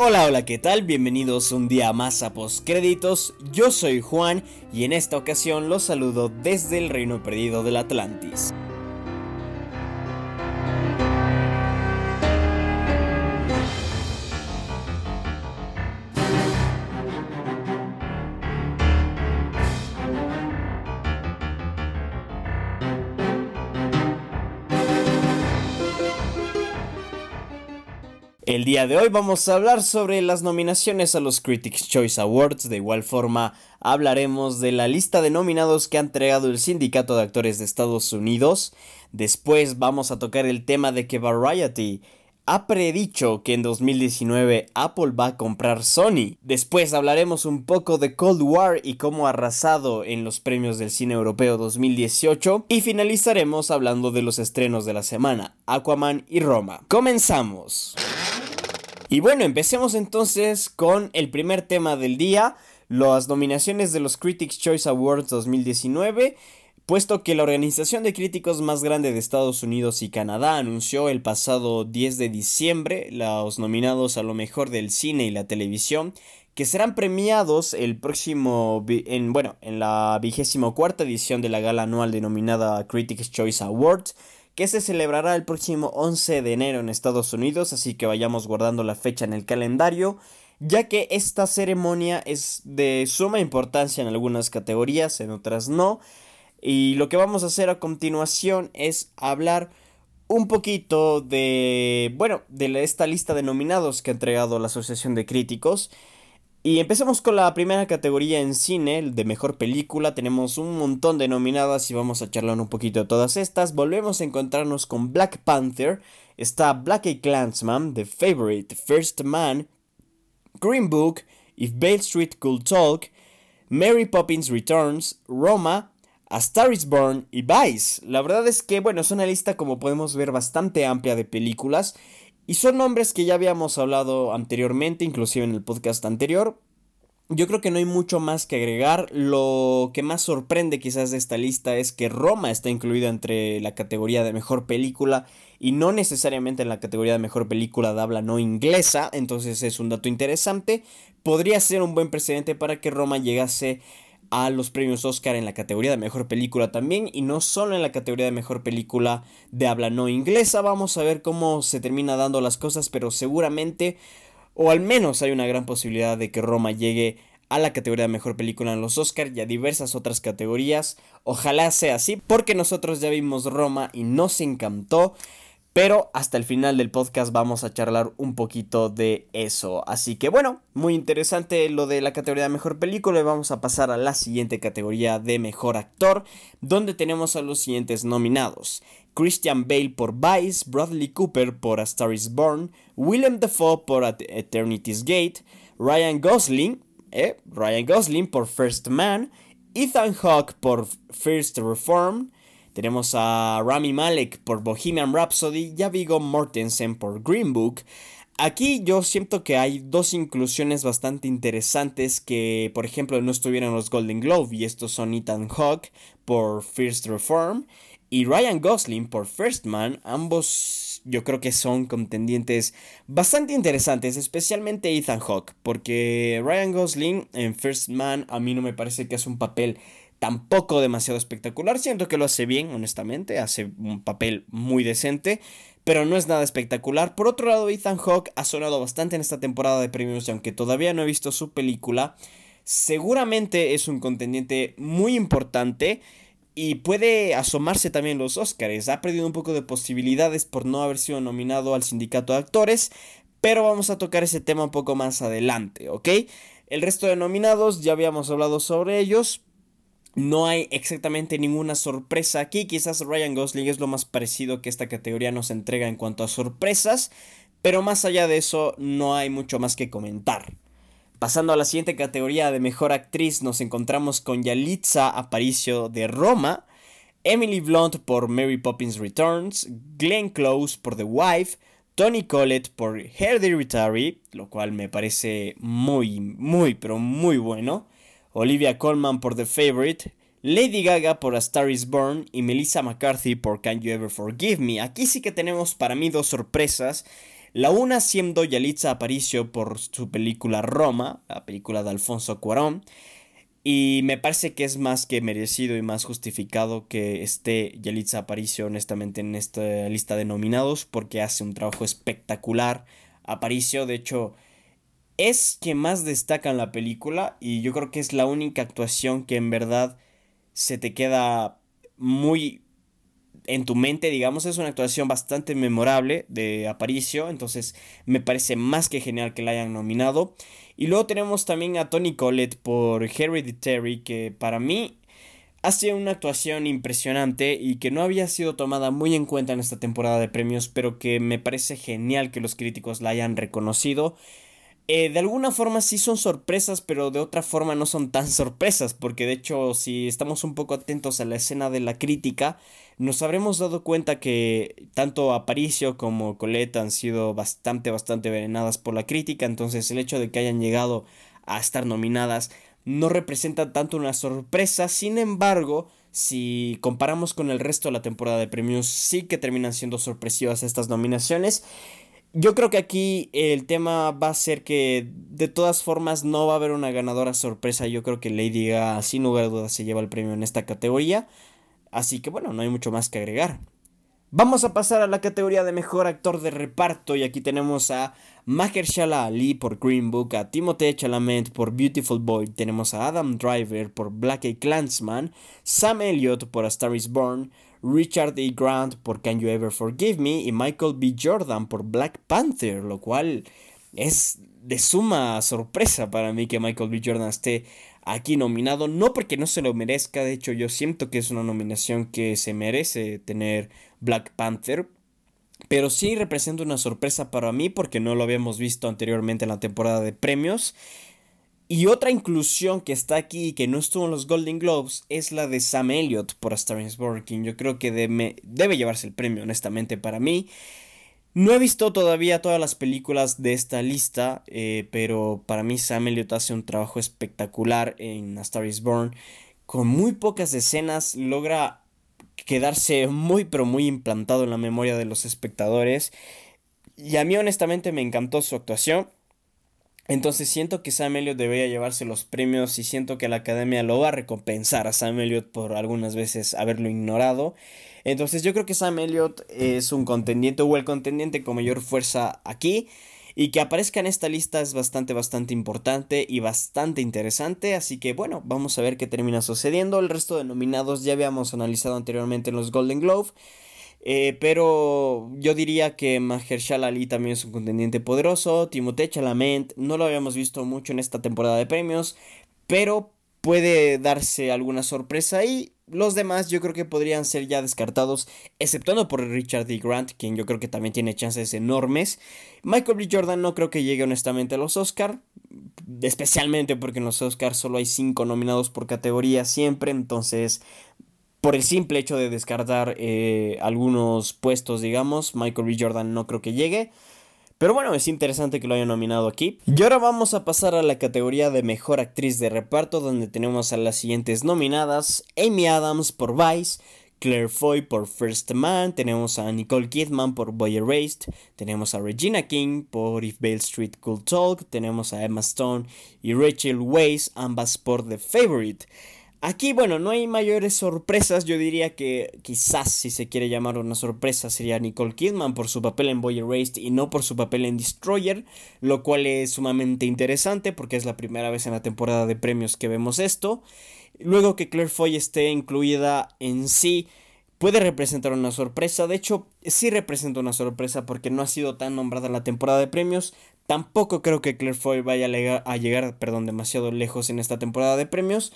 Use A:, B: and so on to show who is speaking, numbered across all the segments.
A: Hola, hola, ¿qué tal? Bienvenidos un día más a Postcréditos. Yo soy Juan y en esta ocasión los saludo desde el Reino Perdido del Atlantis. Día de hoy vamos a hablar sobre las nominaciones a los Critics Choice Awards, de igual forma hablaremos de la lista de nominados que ha entregado el Sindicato de Actores de Estados Unidos, después vamos a tocar el tema de que Variety ha predicho que en 2019 Apple va a comprar Sony. Después hablaremos un poco de Cold War y cómo ha arrasado en los premios del cine europeo 2018. Y finalizaremos hablando de los estrenos de la semana, Aquaman y Roma. Comenzamos. Y bueno, empecemos entonces con el primer tema del día, las nominaciones de los Critics Choice Awards 2019 puesto que la organización de críticos más grande de Estados Unidos y Canadá anunció el pasado 10 de diciembre los nominados a lo mejor del cine y la televisión que serán premiados el próximo en bueno en la vigésimo cuarta edición de la gala anual denominada Critics Choice Awards que se celebrará el próximo 11 de enero en Estados Unidos, así que vayamos guardando la fecha en el calendario, ya que esta ceremonia es de suma importancia en algunas categorías, en otras no, y lo que vamos a hacer a continuación es hablar un poquito de, bueno, de esta lista de nominados que ha entregado la Asociación de Críticos. Y empecemos con la primera categoría en cine, de mejor película. Tenemos un montón de nominadas y vamos a charlar un poquito de todas estas. Volvemos a encontrarnos con Black Panther. Está Black a Clansman, The Favorite, First Man, Green Book, If Bale Street Could Talk, Mary Poppins Returns, Roma, A Star is Born y Vice. La verdad es que, bueno, es una lista como podemos ver bastante amplia de películas y son nombres que ya habíamos hablado anteriormente, inclusive en el podcast anterior. Yo creo que no hay mucho más que agregar. Lo que más sorprende quizás de esta lista es que Roma está incluida entre la categoría de mejor película y no necesariamente en la categoría de mejor película de habla no inglesa. Entonces es un dato interesante. Podría ser un buen precedente para que Roma llegase a los premios Oscar en la categoría de mejor película también y no solo en la categoría de mejor película de habla no inglesa. Vamos a ver cómo se termina dando las cosas, pero seguramente o al menos hay una gran posibilidad de que Roma llegue a la categoría de mejor película en los Oscar y a diversas otras categorías. Ojalá sea así porque nosotros ya vimos Roma y nos encantó. Pero hasta el final del podcast vamos a charlar un poquito de eso. Así que bueno, muy interesante lo de la categoría de mejor película. Y vamos a pasar a la siguiente categoría de mejor actor, donde tenemos a los siguientes nominados. Christian Bale por Vice, Bradley Cooper por A Star is Born, Willem Dafoe por Eternity's Gate, Ryan Gosling, eh, Ryan Gosling por First Man, Ethan Hawke por First Reform, tenemos a Rami Malek por Bohemian Rhapsody y a Viggo Mortensen por Green Book. Aquí yo siento que hay dos inclusiones bastante interesantes que, por ejemplo, no estuvieron en los Golden Globe y estos son Ethan Hawke por First Reform y Ryan Gosling por First Man. Ambos yo creo que son contendientes bastante interesantes, especialmente Ethan Hawke, porque Ryan Gosling en First Man a mí no me parece que es un papel tampoco demasiado espectacular. Siento que lo hace bien, honestamente. Hace un papel muy decente. Pero no es nada espectacular. Por otro lado, Ethan Hawke ha sonado bastante en esta temporada de premios. Y aunque todavía no he visto su película, seguramente es un contendiente muy importante. Y puede asomarse también los Oscars. Ha perdido un poco de posibilidades por no haber sido nominado al sindicato de actores. Pero vamos a tocar ese tema un poco más adelante, ¿ok? El resto de nominados ya habíamos hablado sobre ellos. No hay exactamente ninguna sorpresa aquí. Quizás Ryan Gosling es lo más parecido que esta categoría nos entrega en cuanto a sorpresas. Pero más allá de eso, no hay mucho más que comentar. Pasando a la siguiente categoría de mejor actriz, nos encontramos con Yalitza Aparicio de Roma, Emily Blunt por Mary Poppins Returns, Glenn Close por The Wife, Tony Collette por Hereditary, lo cual me parece muy, muy, pero muy bueno. Olivia Colman por The Favorite, Lady Gaga por A Star is Born y Melissa McCarthy por Can You Ever Forgive Me. Aquí sí que tenemos para mí dos sorpresas. La una siendo Yalitza Aparicio por su película Roma, la película de Alfonso Cuarón. Y me parece que es más que merecido y más justificado que esté Yalitza Aparicio honestamente en esta lista de nominados porque hace un trabajo espectacular. Aparicio, de hecho, es quien más destaca en la película y yo creo que es la única actuación que en verdad se te queda muy en tu mente, digamos, es una actuación bastante memorable de Aparicio, entonces me parece más que genial que la hayan nominado. Y luego tenemos también a Tony Collette por Hereditary, que para mí ha sido una actuación impresionante y que no había sido tomada muy en cuenta en esta temporada de premios, pero que me parece genial que los críticos la hayan reconocido. Eh, de alguna forma sí son sorpresas, pero de otra forma no son tan sorpresas, porque de hecho si estamos un poco atentos a la escena de la crítica, nos habremos dado cuenta que tanto Aparicio como Colette han sido bastante, bastante venenadas por la crítica, entonces el hecho de que hayan llegado a estar nominadas no representa tanto una sorpresa, sin embargo, si comparamos con el resto de la temporada de premios, sí que terminan siendo sorpresivas estas nominaciones. Yo creo que aquí el tema va a ser que de todas formas no va a haber una ganadora sorpresa. Yo creo que Lady Gaga sin lugar a dudas se lleva el premio en esta categoría. Así que bueno, no hay mucho más que agregar. Vamos a pasar a la categoría de mejor actor de reparto y aquí tenemos a Mahershala Ali por Green Book, a Timothée Chalamet por Beautiful Boy, tenemos a Adam Driver por Black Eyed Clansman, Sam Elliott por A Star Is Born, Richard E. Grant por Can You Ever Forgive Me y Michael B. Jordan por Black Panther, lo cual es de suma sorpresa para mí que Michael B. Jordan esté aquí nominado, no porque no se lo merezca, de hecho yo siento que es una nominación que se merece tener Black Panther, pero sí representa una sorpresa para mí porque no lo habíamos visto anteriormente en la temporada de premios y otra inclusión que está aquí y que no estuvo en los Golden Globes es la de Sam Elliott por A is Born, yo creo que debe, llevarse el premio, honestamente, para mí. No he visto todavía todas las películas de esta lista, eh, pero para mí Sam Elliott hace un trabajo espectacular en A is Born. Con muy pocas escenas logra quedarse muy pero muy implantado en la memoria de los espectadores. Y a mí honestamente me encantó su actuación. Entonces siento que Sam Elliott debería llevarse los premios y siento que la academia lo va a recompensar a Sam Elliott por algunas veces haberlo ignorado. Entonces yo creo que Sam Elliott es un contendiente o el contendiente con mayor fuerza aquí. Y que aparezca en esta lista es bastante, bastante importante y bastante interesante. Así que bueno, vamos a ver qué termina sucediendo. El resto de nominados ya habíamos analizado anteriormente en los Golden Globe. Eh, pero yo diría que Mahershala Ali también es un contendiente poderoso. Timothée Chalamet no lo habíamos visto mucho en esta temporada de premios, pero puede darse alguna sorpresa y los demás yo creo que podrían ser ya descartados, exceptuando por Richard D. Grant, quien yo creo que también tiene chances enormes. Michael B. Jordan no creo que llegue honestamente a los Oscar, especialmente porque en los Oscars solo hay 5 nominados por categoría siempre, entonces por el simple hecho de descartar eh, algunos puestos, digamos, Michael B. Jordan no creo que llegue. Pero bueno, es interesante que lo hayan nominado aquí. Y ahora vamos a pasar a la categoría de mejor actriz de reparto, donde tenemos a las siguientes nominadas: Amy Adams por Vice, Claire Foy por First Man, tenemos a Nicole Kidman por Boy Erased, tenemos a Regina King por If Bale Street Could Talk, tenemos a Emma Stone y Rachel Weisz, ambas por The Favorite. Aquí, bueno, no hay mayores sorpresas. Yo diría que quizás, si se quiere llamar una sorpresa, sería Nicole Kidman por su papel en Boy Erased y no por su papel en Destroyer, lo cual es sumamente interesante porque es la primera vez en la temporada de premios que vemos esto. Luego que Claire Foy esté incluida en sí, puede representar una sorpresa. De hecho, sí representa una sorpresa porque no ha sido tan nombrada la temporada de premios. Tampoco creo que Claire Foy vaya a llegar, a llegar perdón, demasiado lejos en esta temporada de premios.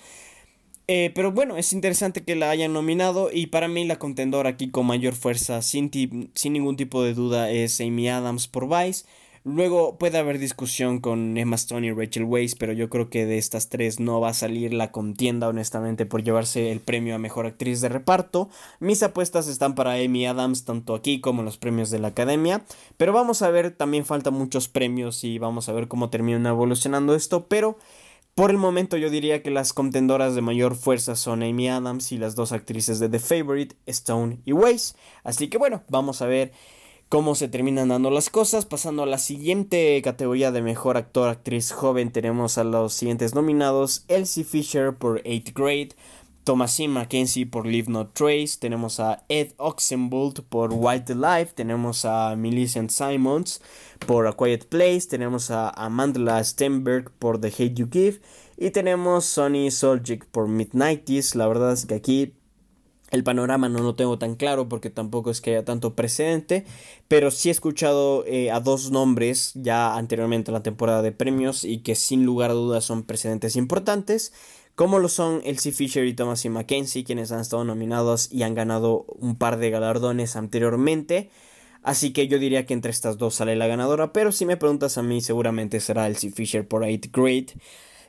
A: Eh, pero bueno, es interesante que la hayan nominado y para mí la contendora aquí con mayor fuerza, sin, sin ningún tipo de duda, es Amy Adams por Vice. Luego puede haber discusión con Emma Stone y Rachel Weisz, pero yo creo que de estas tres no va a salir la contienda, honestamente, por llevarse el premio a mejor actriz de reparto. Mis apuestas están para Amy Adams, tanto aquí como en los premios de la academia. Pero vamos a ver, también faltan muchos premios y vamos a ver cómo termina evolucionando esto. Pero por el momento yo diría que las contendoras de mayor fuerza son Amy Adams y las dos actrices de The Favorite, Stone y Weiss. Así que bueno, vamos a ver cómo se terminan dando las cosas. Pasando a la siguiente categoría de mejor actor, actriz joven, tenemos a los siguientes nominados: Elsie Fisher por 8th Grade, Thomasin Mackenzie por Leave No Trace, tenemos a Ed Oxenbould por Wild Life, tenemos a Millicent Simons por A Quiet Place, tenemos a Amanda Stenberg por The Hate You Give y tenemos Sonny Soljic por Midnighties. La verdad es que aquí el panorama no lo tengo tan claro porque tampoco es que haya tanto precedente, pero sí he escuchado eh, a dos nombres ya anteriormente en la temporada de premios y que sin lugar a dudas son precedentes importantes, como lo son Elsie Fisher y Thomas y Mackenzie, quienes han estado nominados y han ganado un par de galardones anteriormente. Así que yo diría que entre estas dos sale la ganadora, pero si me preguntas a mí seguramente será Elsie Fisher por 8 Great.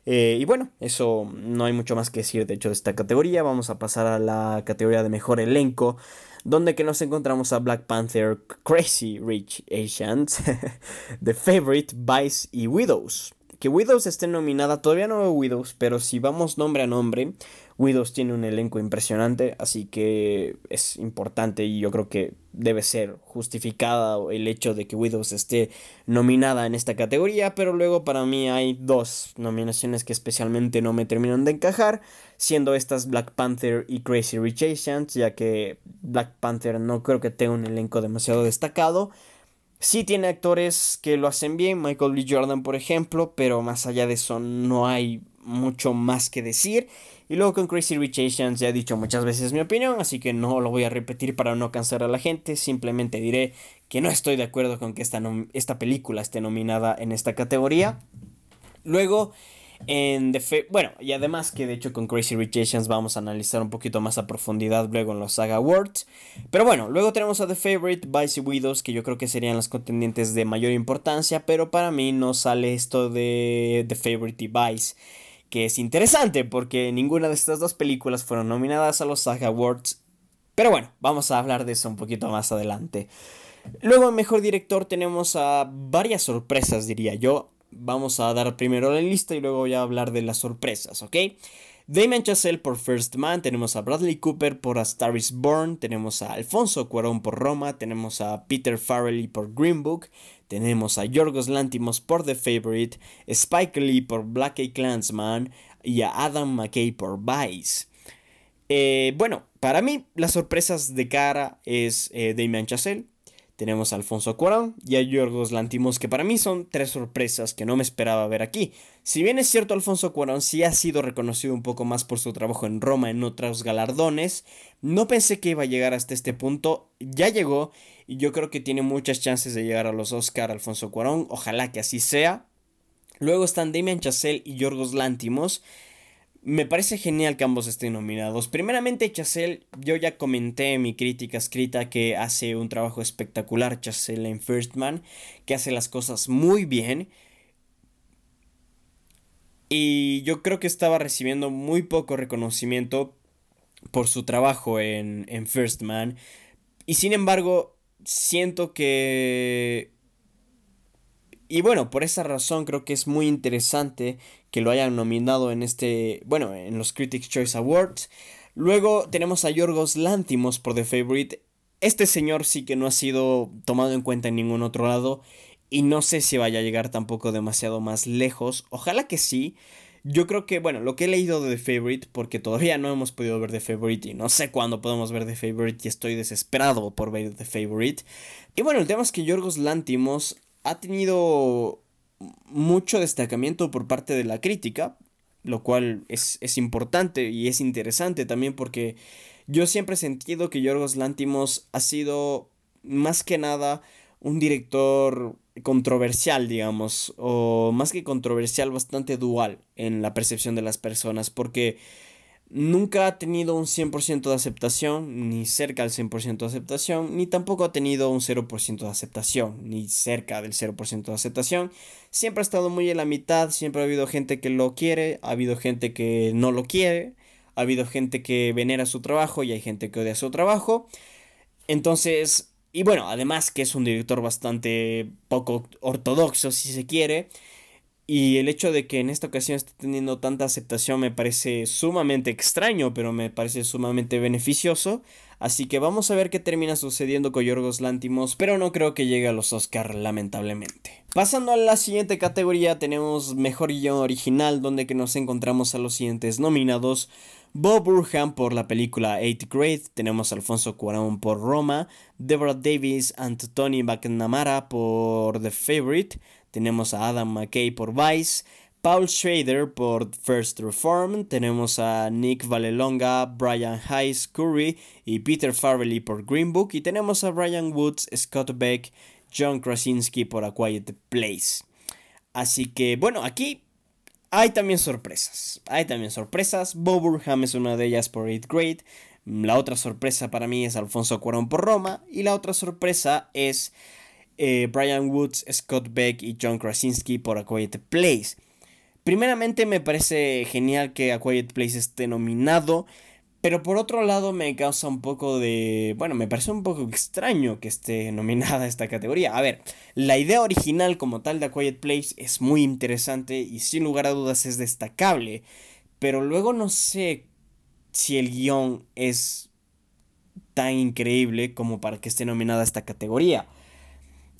A: Eh, y bueno, eso no hay mucho más que decir de hecho de esta categoría. Vamos a pasar a la categoría de mejor elenco, donde que nos encontramos a Black Panther, Crazy Rich Asians, The Favorite, Vice y Widows. Que Widows esté nominada, todavía no veo Widows, pero si vamos nombre a nombre, Widows tiene un elenco impresionante, así que es importante y yo creo que debe ser justificada el hecho de que Widows esté nominada en esta categoría, pero luego para mí hay dos nominaciones que especialmente no me terminan de encajar, siendo estas Black Panther y Crazy Rich Asians, ya que Black Panther no creo que tenga un elenco demasiado destacado. Sí tiene actores que lo hacen bien, Michael B. Jordan por ejemplo, pero más allá de eso no hay mucho más que decir. Y luego con Crazy Rich Asians ya he dicho muchas veces mi opinión, así que no lo voy a repetir para no cansar a la gente. Simplemente diré que no estoy de acuerdo con que esta, esta película esté nominada en esta categoría. Luego, en The bueno, y además que de hecho con Crazy Rich Asians vamos a analizar un poquito más a profundidad luego en los Saga Awards. Pero bueno, luego tenemos a The Favorite, Vice y Widows, que yo creo que serían las contendientes de mayor importancia, pero para mí no sale esto de The Favorite y Vice que es interesante porque ninguna de estas dos películas fueron nominadas a los SAG Awards. Pero bueno, vamos a hablar de eso un poquito más adelante. Luego en Mejor Director tenemos a varias sorpresas, diría yo. Vamos a dar primero la lista y luego voy a hablar de las sorpresas, ¿ok? Damien Chazelle por First Man, tenemos a Bradley Cooper por A Star is Born, tenemos a Alfonso Cuarón por Roma, tenemos a Peter Farrelly por Green Book, tenemos a Yorgos Lantimos por The Favorite, Spike Lee por Black A Clansman y a Adam McKay por Vice. Eh, bueno, para mí las sorpresas de cara es eh, Damien tenemos a Alfonso Cuarón y a Yorgos Lantimos, que para mí son tres sorpresas que no me esperaba ver aquí. Si bien es cierto, Alfonso Cuarón sí ha sido reconocido un poco más por su trabajo en Roma en otros galardones, no pensé que iba a llegar hasta este punto, ya llegó y yo creo que tiene muchas chances de llegar a los Oscar Alfonso Cuarón, ojalá que así sea. Luego están Damian Chazelle y Yorgos Lantimos. Me parece genial que ambos estén nominados. Primeramente, Chazelle, yo ya comenté en mi crítica escrita que hace un trabajo espectacular Chazelle en First Man, que hace las cosas muy bien. Y yo creo que estaba recibiendo muy poco reconocimiento por su trabajo en, en First Man. Y sin embargo, siento que y bueno, por esa razón creo que es muy interesante que lo hayan nominado en este, bueno, en los Critics Choice Awards. Luego tenemos a Yorgos Lantimos por The Favorite. Este señor sí que no ha sido tomado en cuenta en ningún otro lado y no sé si vaya a llegar tampoco demasiado más lejos. Ojalá que sí. Yo creo que, bueno, lo que he leído de The Favorite, porque todavía no hemos podido ver The Favorite y no sé cuándo podemos ver The Favorite y estoy desesperado por ver The Favorite. Y bueno, el tema es que Yorgos Lantimos ha tenido mucho destacamiento por parte de la crítica, lo cual es, importante y es interesante también porque yo siempre he sentido que Yorgos Lántimos ha sido más que nada un director controversial, digamos, o más que controversial, bastante dual en la percepción de las personas, porque nunca ha tenido un 100% de aceptación, ni cerca del 100% de aceptación, ni tampoco ha tenido un 0% de aceptación, ni cerca del 0% de aceptación. Siempre ha estado muy en la mitad, siempre ha habido gente que lo quiere, ha habido gente que no lo quiere, ha habido gente que venera su trabajo y hay gente que odia su trabajo. Entonces, y bueno, además que es un director bastante poco ortodoxo, si se quiere. Y el hecho de que en esta ocasión esté teniendo tanta aceptación me parece sumamente extraño, pero me parece sumamente beneficioso. Así que vamos a ver qué termina sucediendo con Yorgos Lántimos, pero no creo que llegue a los Oscar lamentablemente. Pasando a la siguiente categoría tenemos Mejor Guión Original, donde que nos encontramos a los siguientes nominados. Bob Burham por la película Eighth Grade, tenemos Alfonso Cuarón por Roma, Deborah Davis and Tony McNamara por The Favorite, tenemos a Adam McKay por Vice, Paul Schrader por First Reform, tenemos a Nick Valelonga, Brian Hayes Curry y Peter Farrelly por Green Book y tenemos a Brian Woods, Scott Beck, John Krasinski por A Quiet Place. Así que bueno, aquí hay también sorpresas. Hay también sorpresas. Bob Burham es una de ellas por 8th grade. La otra sorpresa para mí es Alfonso Cuarón por Roma. Y la otra sorpresa es eh, Brian Woods, Scott Beck y John Krasinski por A Quiet Place. Primeramente me parece genial que A Quiet Place esté nominado. Pero por otro lado me causa un poco de... Bueno, me parece un poco extraño que esté nominada esta categoría. A ver, la idea original como tal de A Quiet Place es muy interesante y sin lugar a dudas es destacable. Pero luego no sé si el guion es tan increíble como para que esté nominada esta categoría.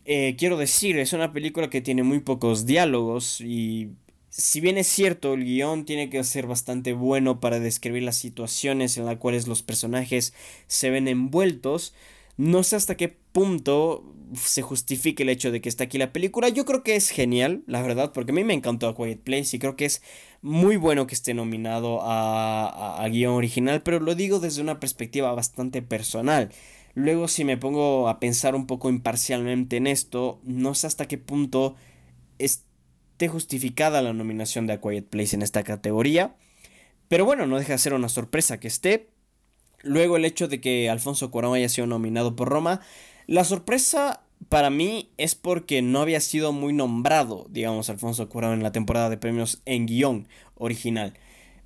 A: Eh, quiero decir, es una película que tiene muy pocos diálogos y si bien es cierto, el guion tiene que ser bastante bueno para describir las situaciones en las cuales los personajes se ven envueltos, no sé hasta qué punto se justifique el hecho de que está aquí la película. Yo creo que es genial, la verdad, porque a mí me encantó A Quiet Place y creo que es muy bueno que esté nominado a, a guion original, pero lo digo desde una perspectiva bastante personal. Luego si me pongo a pensar un poco imparcialmente en esto, no sé hasta qué punto es esté justificada la nominación de A Quiet Place en esta categoría. Pero bueno, no deja de ser una sorpresa que esté. Luego el hecho de que Alfonso Cuarón haya sido nominado por Roma. La sorpresa para mí es porque no había sido muy nombrado, digamos, Alfonso Cuarón en la temporada de premios en guion original.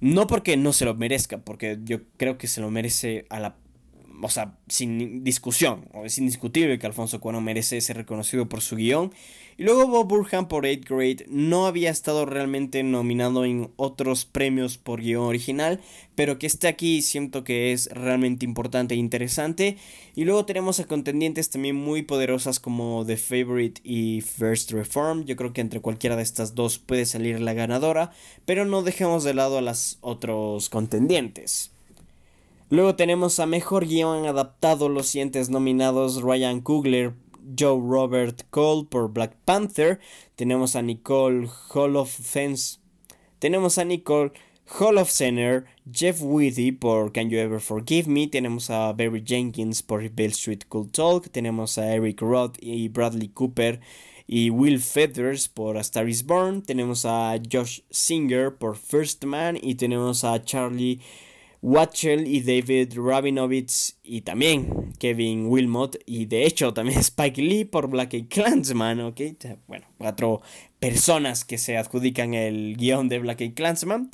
A: No porque no se lo merezca, porque yo creo que se lo merece a la o sea, sin discusión, es indiscutible que Alfonso Cuarón merece ser reconocido por su guion. Y luego Bob Burham por 8 Grade no había estado realmente nominado en otros premios por guion original, pero que esté aquí siento que es realmente importante e interesante. Y luego tenemos a contendientes también muy poderosas como The Favorite y First Reform. Yo creo que entre cualquiera de estas dos puede salir la ganadora, pero no dejemos de lado a los otros contendientes. Luego tenemos a Mejor Guión Adaptado, los siguientes nominados Ryan Coogler, Joe Robert Cole por Black Panther, tenemos a Nicole Holofcener, tenemos a Nicole Holofcener, Jeff Whitty por Can You Ever Forgive Me, tenemos a Barry Jenkins por Bill Street Cool Talk, tenemos a Eric Roth y Bradley Cooper y Will Feathers por A Star Is Born, tenemos a Josh Singer por First Man y tenemos a Charlie Watchell y David Rabinovitz y también Kevin Wilmot y de hecho también Spike Lee por Black Eyed Clansman, ¿ok? Bueno, cuatro personas que se adjudican el guion de Black Eyed Clansman.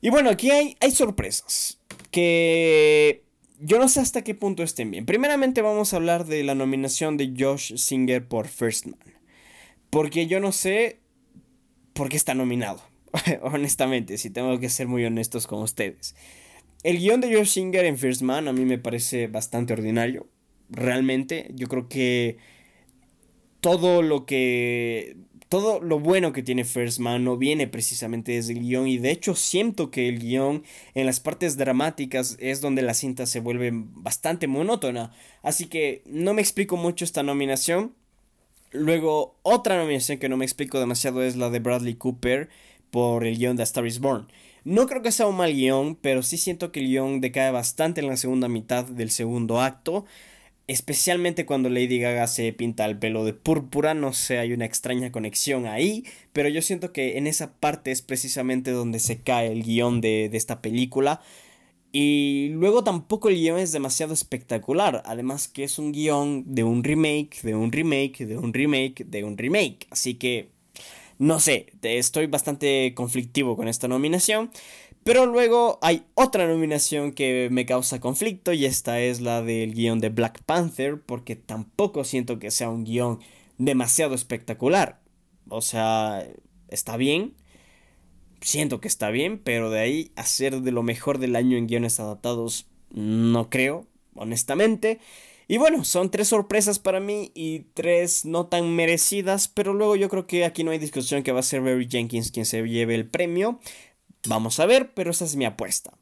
A: Y bueno, aquí hay, hay sorpresas que yo no sé hasta qué punto estén bien. Primeramente vamos a hablar de la nominación de Josh Singer por First Man. Porque yo no sé por qué está nominado. honestamente, si tengo que ser muy honestos con ustedes. El guion de George Singer en First Man a mí me parece bastante ordinario. Realmente, yo creo que todo lo que. Todo lo bueno que tiene First Man no viene precisamente desde el guion. Y de hecho, siento que el guion en las partes dramáticas es donde la cinta se vuelve bastante monótona. Así que no me explico mucho esta nominación. Luego, otra nominación que no me explico demasiado es la de Bradley Cooper por el guion de A Star is Born. No creo que sea un mal guion, pero sí siento que el guion decae bastante en la segunda mitad del segundo acto. Especialmente cuando Lady Gaga se pinta el pelo de púrpura, no sé, hay una extraña conexión ahí, pero yo siento que en esa parte es precisamente donde se cae el guion de, de esta película. Y luego tampoco el guion es demasiado espectacular, además que es un guion de un remake, de un remake, de un remake, de un remake. Así que no sé, estoy bastante conflictivo con esta nominación. Pero luego hay otra nominación que me causa conflicto y esta es la del guion de Black Panther porque tampoco siento que sea un guion demasiado espectacular. O sea, está bien, siento que está bien, pero de ahí a ser de lo mejor del año en guiones adaptados, no creo. honestamente. Y bueno, son tres sorpresas para mí y tres no tan merecidas, pero luego yo creo que aquí no hay discusión que va a ser Barry Jenkins quien se lleve el premio. Vamos a ver, pero esa es mi apuesta.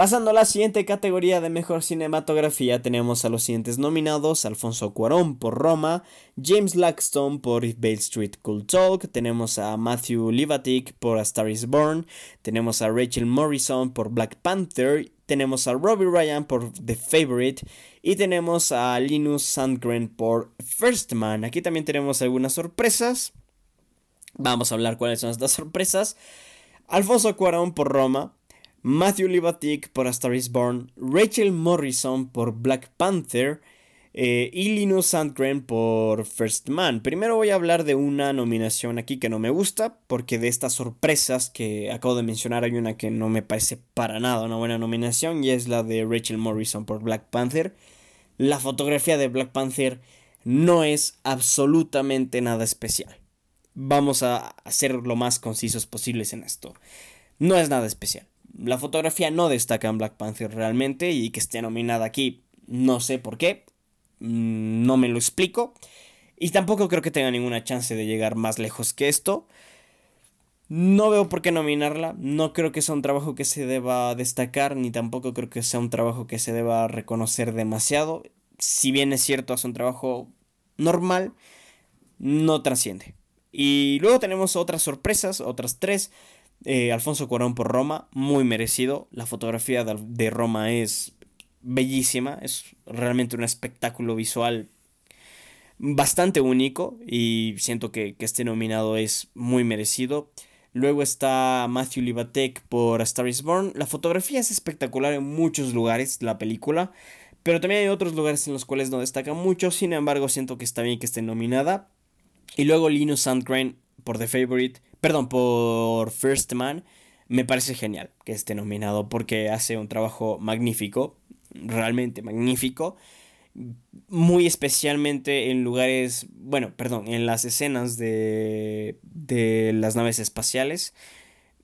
A: Pasando a la siguiente categoría de mejor cinematografía, tenemos a los siguientes nominados: Alfonso Cuarón por Roma, James Laxton por If Bale Street Cool Talk, tenemos a Matthew Livatic por A Star is Born, tenemos a Rachel Morrison por Black Panther, tenemos a Robbie Ryan por The Favorite y tenemos a Linus Sandgren por First Man. Aquí también tenemos algunas sorpresas. Vamos a hablar cuáles son estas sorpresas. Alfonso Cuarón por Roma, Matthew Libatic por A Star is Born, Rachel Morrison por Black Panther eh, y Linus Sandgren por First Man. Primero voy a hablar de una nominación aquí que no me gusta, porque de estas sorpresas que acabo de mencionar hay una que no me parece para nada una buena nominación y es la de Rachel Morrison por Black Panther. La fotografía de Black Panther no es absolutamente nada especial. Vamos a ser lo más concisos posibles en esto. No es nada especial la fotografía no destaca en Black Panther realmente y que esté nominada aquí no sé por qué, mm, no me lo explico y tampoco creo que tenga ninguna chance de llegar más lejos que esto. No veo por qué nominarla, no creo que sea un trabajo que se deba destacar, ni tampoco creo que sea un trabajo que se deba reconocer demasiado. Si bien es cierto, es un trabajo normal, no trasciende. Y luego tenemos otras sorpresas, otras tres. Eh, Alfonso Cuarón por Roma, muy merecido. La fotografía de, Roma es bellísima, es realmente un espectáculo visual bastante único y siento que, este nominado es muy merecido. Luego está Matthew Libatek por Star is Born. La fotografía es espectacular en muchos lugares, la película, pero también hay otros lugares en los cuales no destaca mucho. Sin embargo, siento que está bien que esté nominada. Y luego Linus Sandgren por The Favorite perdón, por First Man, me parece genial que esté nominado porque hace un trabajo magnífico, realmente magnífico, muy especialmente en lugares, bueno, perdón, en las escenas de, de las naves espaciales.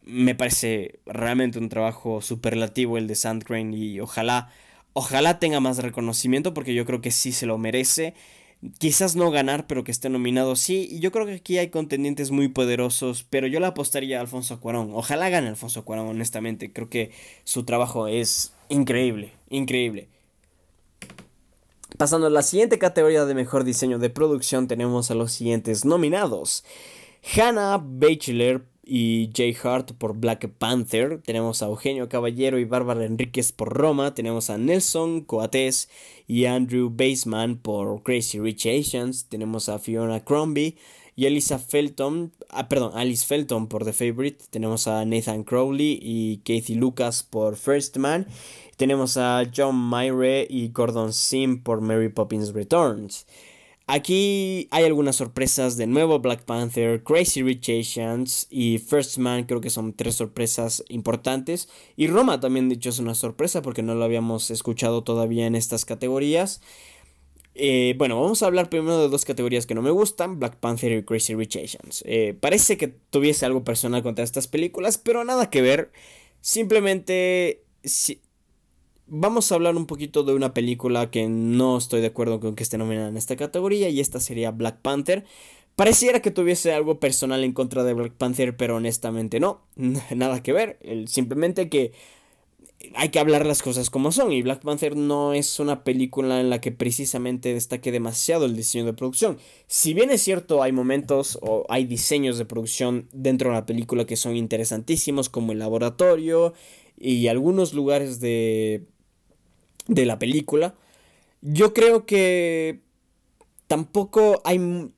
A: Me parece realmente un trabajo superlativo el de Sandgrain y ojalá, ojalá tenga más reconocimiento porque yo creo que sí se lo merece quizás no ganar, pero que esté nominado sí. Y yo creo que aquí hay contendientes muy poderosos, pero yo le apostaría a Alfonso Cuarón. Ojalá gane Alfonso Cuarón, honestamente. Creo que su trabajo es increíble, increíble. Pasando a la siguiente categoría de mejor diseño de producción, tenemos a los siguientes nominados. Hannah Bachelor y Jay Hart por Black Panther. Tenemos a Eugenio Caballero y Bárbara Enríquez por Roma. Tenemos a Nelson Coates y Andrew Baseman por Crazy Rich Asians. Tenemos a Fiona Crombie y Elisa Felton, ah, perdón, Alice Felton por The Favorite. Tenemos a Nathan Crowley y Kathy Lucas por First Man. Tenemos a John Myre y Gordon Sim por Mary Poppins Returns. Aquí hay algunas sorpresas de nuevo Black Panther, Crazy Rich Asians y First Man creo que son tres sorpresas importantes y Roma también dicho es una sorpresa porque no lo habíamos escuchado todavía en estas categorías. Eh, bueno, vamos a hablar primero de dos categorías que no me gustan, Black Panther y Crazy Rich Asians. Eh, parece que tuviese algo personal contra estas películas, pero nada que ver. Simplemente vamos a hablar un poquito de una película que no estoy de acuerdo con que esté nominada en esta categoría y esta sería Black Panther. Pareciera que tuviese algo personal en contra de Black Panther, pero honestamente no, nada que ver, simplemente que hay que hablar las cosas como son y Black Panther no es una película en la que precisamente destaque demasiado el diseño de producción. Si bien es cierto, hay momentos o hay diseños de producción dentro de la película que son interesantísimos, como el laboratorio y algunos lugares de de la película. Yo creo que tampoco hay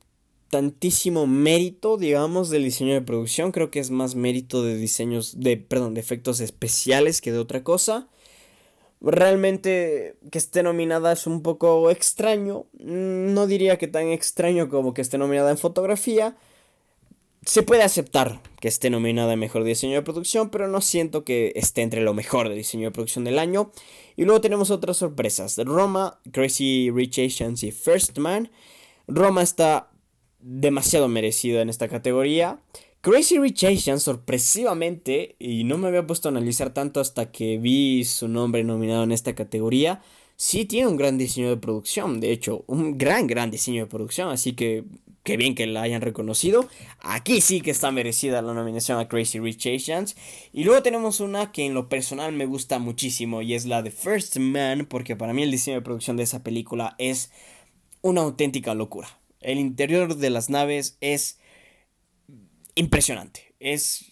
A: tantísimo mérito, digamos, del diseño de producción. Creo que es más mérito de diseños, de, perdón, de efectos especiales que de otra cosa. Realmente que esté nominada es un poco extraño. No diría que tan extraño como que esté nominada en fotografía se puede aceptar que esté nominada en mejor diseño de producción, pero no siento que esté entre lo mejor de diseño de producción del año. Y luego tenemos otras sorpresas: Roma, Crazy Rich Asians y First Man. Roma está demasiado merecida en esta categoría. Crazy Rich Asians, sorpresivamente, y no me había puesto a analizar tanto hasta que vi su nombre nominado en esta categoría, sí tiene un gran diseño de producción, de hecho, un gran, gran diseño de producción, así que qué bien que la hayan reconocido. Aquí sí que está merecida la nominación a Crazy Rich Asians. Y luego tenemos una que en lo personal me gusta muchísimo y es la de First Man, porque para mí el diseño de producción de esa película es una auténtica locura. El interior de las naves es impresionante es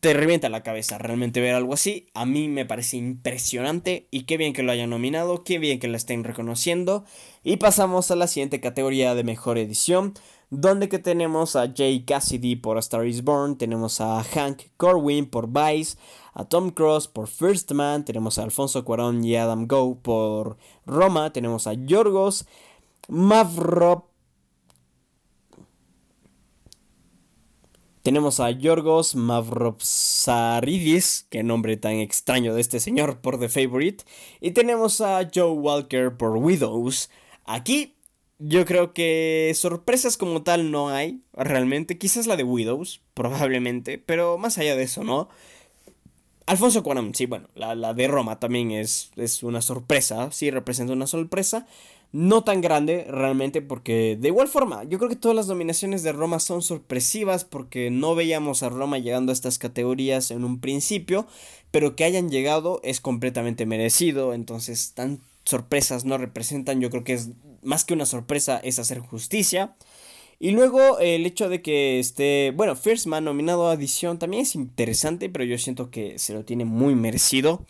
A: te, revienta la cabeza realmente ver algo así. A mí me parece impresionante y qué bien que lo hayan nominado, qué bien que la estén reconociendo. Y pasamos a la siguiente categoría de mejor edición, donde que tenemos a Jay Cassidy por Star Is Born, tenemos a Hank Corwin por Vice, a Tom Cruise por First Man, tenemos a Alfonso Cuarón y Adam Go por Roma, tenemos a Yorgos Mavrop Tenemos a Yorgos Mavropsaridis, qué nombre tan extraño de este señor por The Favorite. Y tenemos a Joe Walker por Widows. Aquí yo creo que sorpresas como tal no hay, realmente. Quizás la de Widows, probablemente, pero más allá de eso, ¿no? Alfonso Cuarón, sí, bueno, la, la de Roma también es, es una sorpresa, sí, representa una sorpresa no tan grande realmente porque de igual forma yo creo que todas las nominaciones de Roma son sorpresivas porque no veíamos a Roma llegando a estas categorías en un principio pero que hayan llegado es completamente merecido entonces tan sorpresas no representan yo creo que es más que una sorpresa es hacer justicia y luego el hecho de que esté bueno First Man nominado a edición también es interesante pero yo siento que se lo tiene muy merecido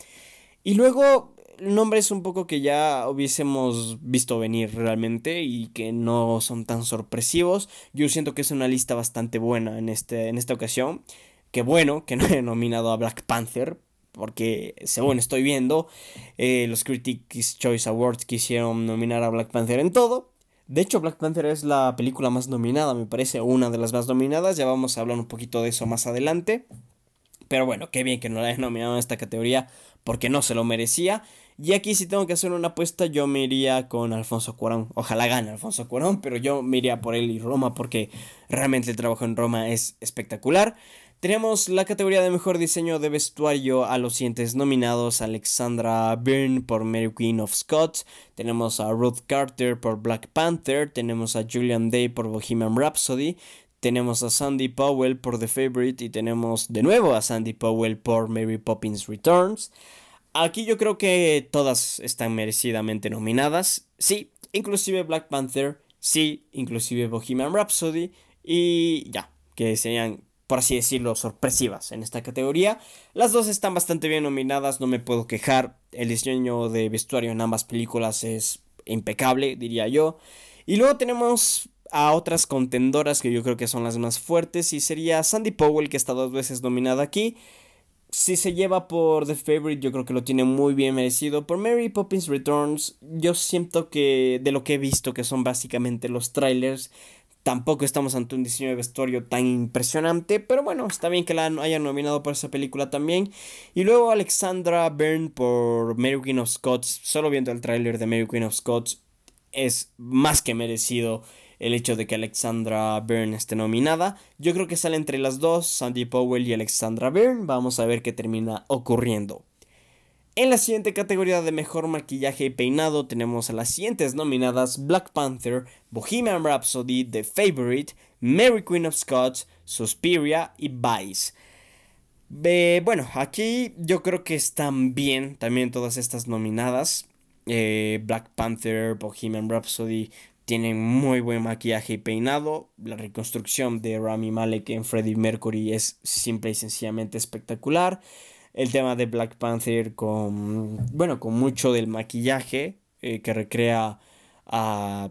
A: y luego nombres un poco que ya hubiésemos visto venir realmente y que no son tan sorpresivos. Yo siento que es una lista bastante buena en, este, en esta ocasión. Qué bueno que no he nominado a Black Panther, porque según estoy viendo, eh, los Critics Choice Awards quisieron nominar a Black Panther en todo. De hecho, Black Panther es la película más nominada, me parece, una de las más nominadas. Ya vamos a hablar un poquito de eso más adelante. Pero bueno, qué bien que no la hayan nominado en esta categoría porque no se lo merecía. Y aquí si tengo que hacer una apuesta, yo me iría con Alfonso Cuarón. Ojalá gane Alfonso Cuarón, pero yo me iría por él y Roma porque realmente el trabajo en Roma es espectacular. Tenemos la categoría de mejor diseño de vestuario a los siguientes nominados: Alexandra Byrne por Mary Queen of Scots, tenemos a Ruth Carter por Black Panther, tenemos a Julian Day por Bohemian Rhapsody, tenemos a Sandy Powell por The Favorite y tenemos de nuevo a Sandy Powell por Mary Poppins Returns. Aquí yo creo que todas están merecidamente nominadas. Sí, inclusive Black Panther. Sí, inclusive Bohemian Rhapsody. Y ya, que serían, por así decirlo, sorpresivas en esta categoría. Las dos están bastante bien nominadas, no me puedo quejar. El diseño de vestuario en ambas películas es impecable, diría yo. Y luego tenemos a otras contendoras que yo creo que son las más fuertes. Y sería Sandy Powell, que está dos veces nominada aquí si se lleva por The Favorite, yo creo que lo tiene muy bien merecido. Por Mary Poppins Returns, yo siento que de lo que he visto, que son básicamente los trailers, tampoco estamos ante un diseño de vestuario tan impresionante. Pero bueno, está bien que la hayan nominado por esa película también. Y luego Alexandra Byrne por Mary Queen of Scots. Solo viendo el trailer de Mary Queen of Scots, es más que merecido el hecho de que Alexandra Byrne esté nominada. Yo creo que sale entre las dos, Sandy Powell y Alexandra Byrne. Vamos a ver qué termina ocurriendo. En la siguiente categoría de mejor maquillaje y peinado tenemos a las siguientes nominadas Black Panther, Bohemian Rhapsody, The Favorite, Mary Queen of Scots, Suspiria y Vice. bueno, aquí yo creo que están bien también todas estas nominadas. Eh, Black Panther, Bohemian Rhapsody, tienen muy buen maquillaje y peinado. La reconstrucción de Rami Malek en Freddie Mercury es simple y sencillamente espectacular. El tema de Black Panther con, bueno, con mucho del maquillaje eh, que recrea a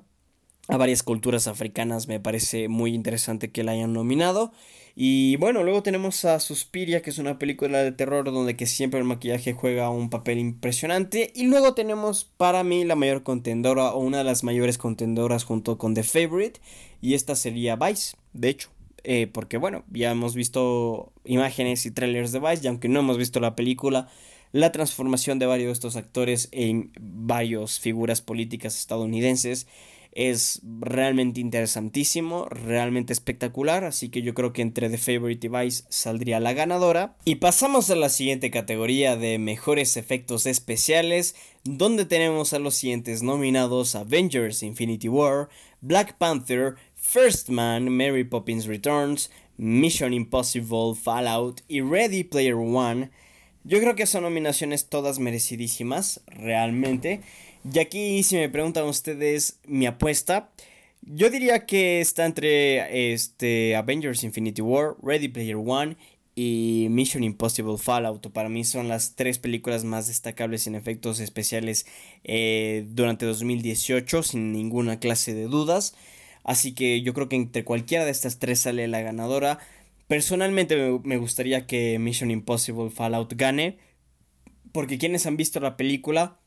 A: a varias culturas africanas. Me parece muy interesante que la hayan nominado. Y bueno, luego tenemos a Suspiria, que es una película de terror donde que siempre el maquillaje juega un papel impresionante. Y luego tenemos para mí la mayor contendora o una de las mayores contendoras junto con The Favorite. Y esta sería Vice, de hecho. Eh, porque bueno, ya hemos visto imágenes y trailers de Vice y aunque no hemos visto la película, la transformación de varios de estos actores en varias figuras políticas estadounidenses es realmente interesantísimo, realmente espectacular, así que yo creo que entre The Favorite y Vice saldría la ganadora. Y pasamos a la siguiente categoría de mejores efectos especiales, donde tenemos a los siguientes nominados Avengers Infinity War, Black Panther, First Man, Mary Poppins Returns, Mission Impossible, Fallout y Ready Player One. Yo creo que son nominaciones todas merecidísimas, realmente. Y aquí, si me preguntan ustedes mi apuesta, yo diría que está entre este, Avengers Infinity War, Ready Player One y Mission Impossible Fallout. Para mí son las tres películas más destacables en efectos especiales eh, durante 2018, sin ninguna clase de dudas. Así que yo creo que entre cualquiera de estas tres sale la ganadora. Personalmente me gustaría que Mission Impossible Fallout gane. Porque quienes han visto la película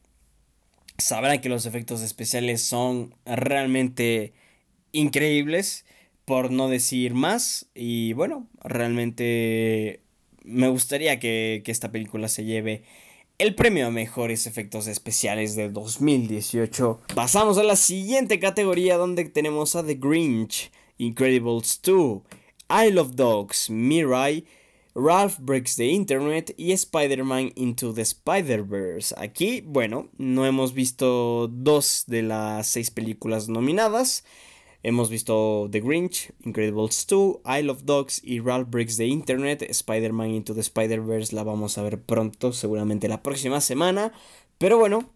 A: sabrán que los efectos especiales son realmente increíbles. Por no decir más. Y bueno, realmente me gustaría que, que esta película se lleve el premio a mejores efectos especiales del 2018. Pasamos a la siguiente categoría donde tenemos a The Grinch, Incredibles 2, I Love Dogs, Mirai, Ralph Breaks the Internet y Spider-Man Into the Spider-Verse. Aquí, bueno, no hemos visto dos de las seis películas nominadas. Hemos visto The Grinch, Incredibles 2, I Love Dogs y Ralph Breaks the Internet. Spider-Man Into the Spider-Verse la vamos a ver pronto, seguramente la próxima semana. Pero bueno,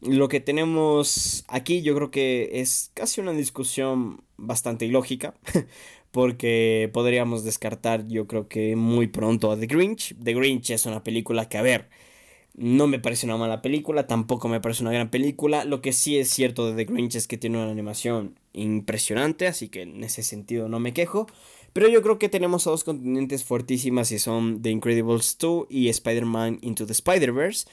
A: lo que tenemos aquí yo creo que es casi una discusión bastante ilógica. Porque podríamos descartar yo creo que muy pronto a The Grinch. The Grinch es una película que, a ver, no me parece una mala película, tampoco me parece una gran película. Lo que sí es cierto de The Grinch es que tiene una animación impresionante, así que en ese sentido no me quejo. Pero yo creo que tenemos a dos continentes fuertísimas y son The Incredibles 2 y Spider-Man Into the Spider-Verse.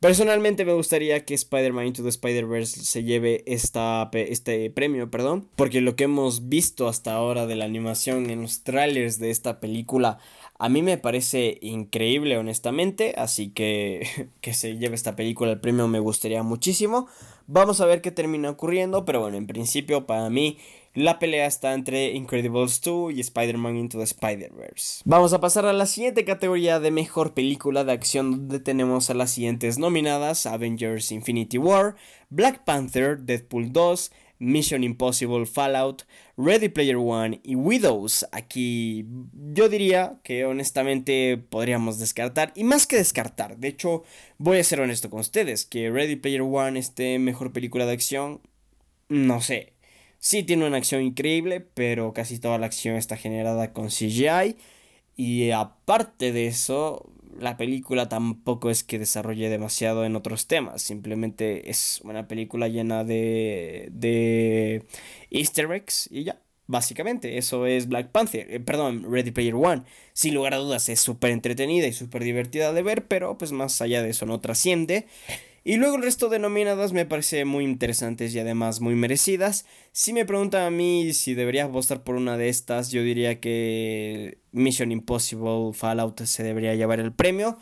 A: Personalmente me gustaría que Spider-Man Into the Spider-Verse se lleve esta, este premio, perdón, porque lo que hemos visto hasta ahora de la animación en los trailers de esta película a mí me parece increíble, honestamente, así que que se lleve esta película el premio me gustaría muchísimo. Vamos a ver qué termina ocurriendo, pero bueno, en principio para mí la pelea está entre Incredibles 2 y Spider-Man Into the Spider-Verse. Vamos a pasar a la siguiente categoría de mejor película de acción donde tenemos a las siguientes nominadas: Avengers Infinity War, Black Panther, Deadpool 2, Mission Impossible, Fallout, Ready Player One y Widows. Aquí yo diría que honestamente podríamos descartar, y más que descartar, de hecho voy a ser honesto con ustedes, que Ready Player One esté mejor película de acción, no sé. Sí tiene una acción increíble, pero casi toda la acción está generada con CGI. Y aparte de eso, la película tampoco es que desarrolle demasiado en otros temas, simplemente es una película llena de, de easter eggs y ya. Básicamente, eso es Black Panther, eh, perdón, Ready Player One. Sin lugar a dudas es súper entretenida y súper divertida de ver, pero pues más allá de eso no trasciende. Y luego el resto de nominadas me parece muy interesantes y además muy merecidas. Si me preguntan a mí si debería apostar por una de estas, yo diría que Mission Impossible Fallout se debería llevar el premio.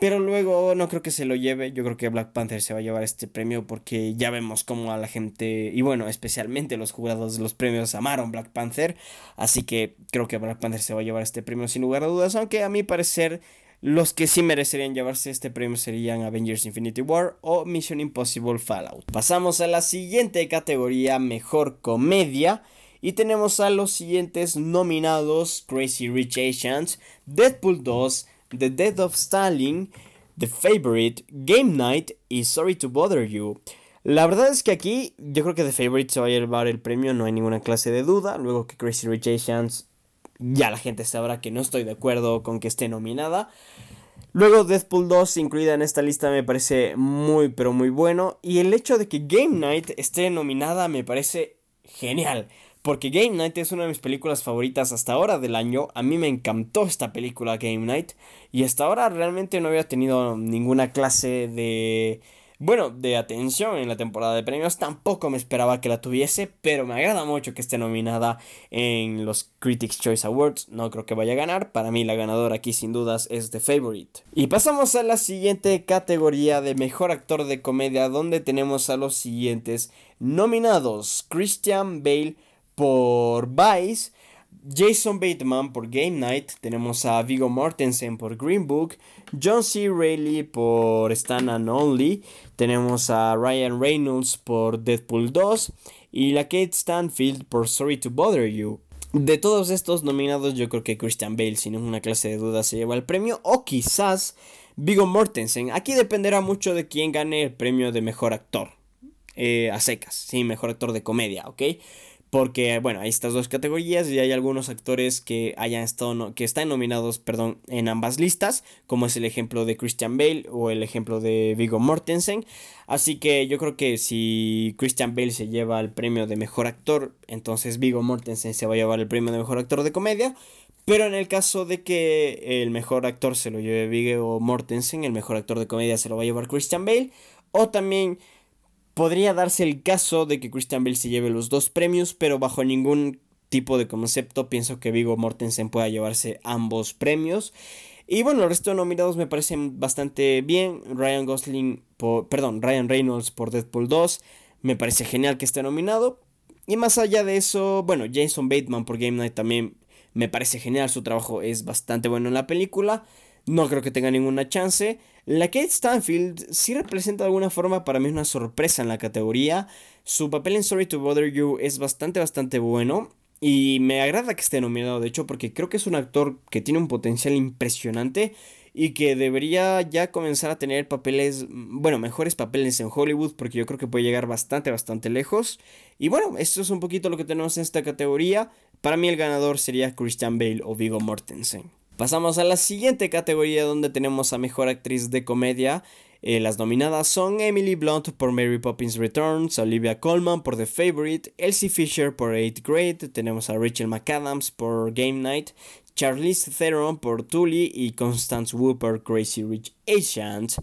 A: Pero luego no creo que se lo lleve. Yo creo que Black Panther se va a llevar este premio porque ya vemos cómo a la gente, y bueno, especialmente los jurados de los premios amaron Black Panther. Así que creo que Black Panther se va a llevar este premio sin lugar a dudas. Aunque a mi parecer los que sí merecerían llevarse este premio serían Avengers Infinity War o Mission Impossible Fallout. Pasamos a la siguiente categoría, mejor comedia. Y tenemos a los siguientes nominados: Crazy Rich Asians, Deadpool 2, The Death of Stalin, The Favorite, Game Night y Sorry to Bother You. La verdad es que aquí yo creo que The Favorite se va a llevar el premio, no hay ninguna clase de duda. Luego que Crazy Rich Asians ya la gente sabrá que no estoy de acuerdo con que esté nominada. Luego Deadpool 2 incluida en esta lista me parece muy pero muy bueno. Y el hecho de que Game Night esté nominada me parece genial. Porque Game Night es una de mis películas favoritas hasta ahora del año. A mí me encantó esta película Game Night. Y hasta ahora realmente no había tenido ninguna clase de bueno, de atención en la temporada de premios. Tampoco me esperaba que la tuviese, pero me agrada mucho que esté nominada en los Critics Choice Awards. No creo que vaya a ganar. Para mí la ganadora aquí sin dudas es The Favorite. Y pasamos a la siguiente categoría de mejor actor de comedia donde tenemos a los siguientes nominados. Christian Bale por Vice. Jason Bateman por Game Night, tenemos a Vigo Mortensen por Green Book, John C. Reilly por Stan and Only, tenemos a Ryan Reynolds por Deadpool 2 y la Kate Stanfield por Sorry to Bother You. De todos estos nominados, yo creo que Christian Bale, sin ninguna clase de duda, se lleva el premio, o quizás Vigo Mortensen. Aquí dependerá mucho de quién gane el premio de mejor actor. Eh, a secas, sí, mejor actor de comedia, ¿ok? Porque, bueno, hay estas dos categorías y hay algunos actores que hayan estado, que están nominados, perdón, en ambas listas, como es el ejemplo de Christian Bale o el ejemplo de Vigo Mortensen. Así que yo creo que si Christian Bale se lleva el premio de mejor actor, entonces Vigo Mortensen se va a llevar el premio de mejor actor de comedia. Pero en el caso de que el mejor actor se lo lleve Vigo Mortensen, el mejor actor de comedia se lo va a llevar Christian Bale. O también Podría darse el caso de que Christian Bale se lleve los dos premios, pero bajo ningún tipo de concepto pienso que Vigo Mortensen pueda llevarse ambos premios. Y bueno, el resto de nominados me parecen bastante bien. Ryan Gosling, por, perdón, Ryan Reynolds por Deadpool 2, me parece genial que esté nominado. Y más allá de eso, bueno, Jason Bateman por Game Night también me parece genial, su trabajo es bastante bueno en la película. No creo que tenga ninguna chance. La Kate Stanfield sí representa de alguna forma para mí una sorpresa en la categoría. Su papel en Sorry to Bother You es bastante, bastante bueno. Y me agrada que esté nominado, de hecho, porque creo que es un actor que tiene un potencial impresionante y que debería ya comenzar a tener papeles, bueno, mejores papeles en Hollywood, porque yo creo que puede llegar bastante, bastante lejos. Y bueno, esto es un poquito lo que tenemos en esta categoría. Para mí el ganador sería Christian Bale o Vigo Mortensen. Pasamos a la siguiente categoría donde tenemos a Mejor Actriz de Comedia. Eh, las nominadas son Emily Blunt por Mary Poppins Returns, Olivia Colman por The Favorite, Elsie Fisher por 8th Grade, tenemos a Rachel McAdams por Game Night, Charlize Theron por Tully y Constance Wu por Crazy Rich Asians.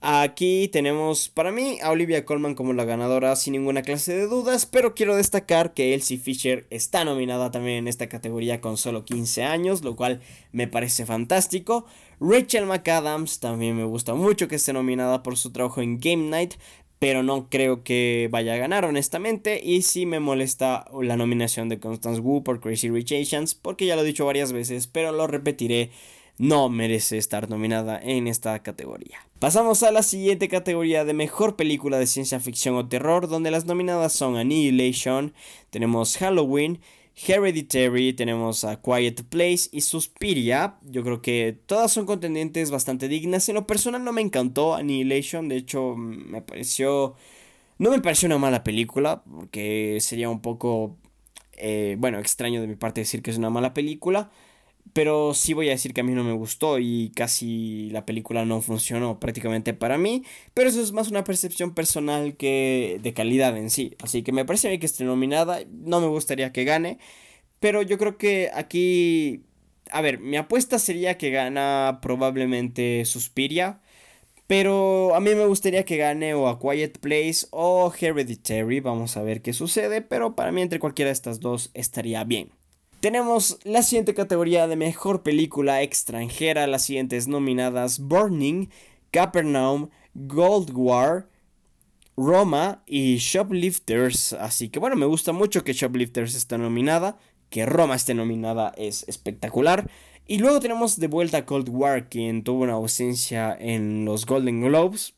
A: Aquí tenemos para mí a Olivia Colman como la ganadora sin ninguna clase de dudas, pero quiero destacar que Elsie Fisher está nominada también en esta categoría con solo 15 años, lo cual me parece fantástico. Rachel McAdams también me gusta mucho que esté nominada por su trabajo en Game Night, pero no creo que vaya a ganar honestamente y sí me molesta la nominación de Constance Wu por Crazy Rich Asians porque ya lo he dicho varias veces, pero lo repetiré no merece estar nominada en esta categoría. Pasamos a la siguiente categoría de mejor película de ciencia ficción o terror, donde las nominadas son Annihilation, tenemos Halloween, Hereditary, tenemos a Quiet Place y Suspiria. Yo creo que todas son contendientes bastante dignas. En lo personal no me encantó Annihilation, de hecho me pareció... No me pareció una mala película, porque sería un poco... Eh, bueno, extraño de mi parte decir que es una mala película. Pero sí voy a decir que a mí no me gustó y casi la película no funcionó prácticamente para mí. Pero eso es más una percepción personal que de calidad en sí. Así que me parece bien que esté nominada. No me gustaría que gane. Pero yo creo que aquí... A ver, mi apuesta sería que gana probablemente Suspiria. Pero a mí me gustaría que gane o A Quiet Place o Hereditary. Vamos a ver qué sucede. Pero para mí entre cualquiera de estas dos estaría bien. Tenemos la siguiente categoría de mejor película extranjera, las siguientes nominadas Burning, Capernaum, Gold War, Roma y Shoplifters. Así que bueno, me gusta mucho que Shoplifters esté nominada, que Roma esté nominada es espectacular. Y luego tenemos de vuelta Cold War, quien tuvo una ausencia en los Golden Globes.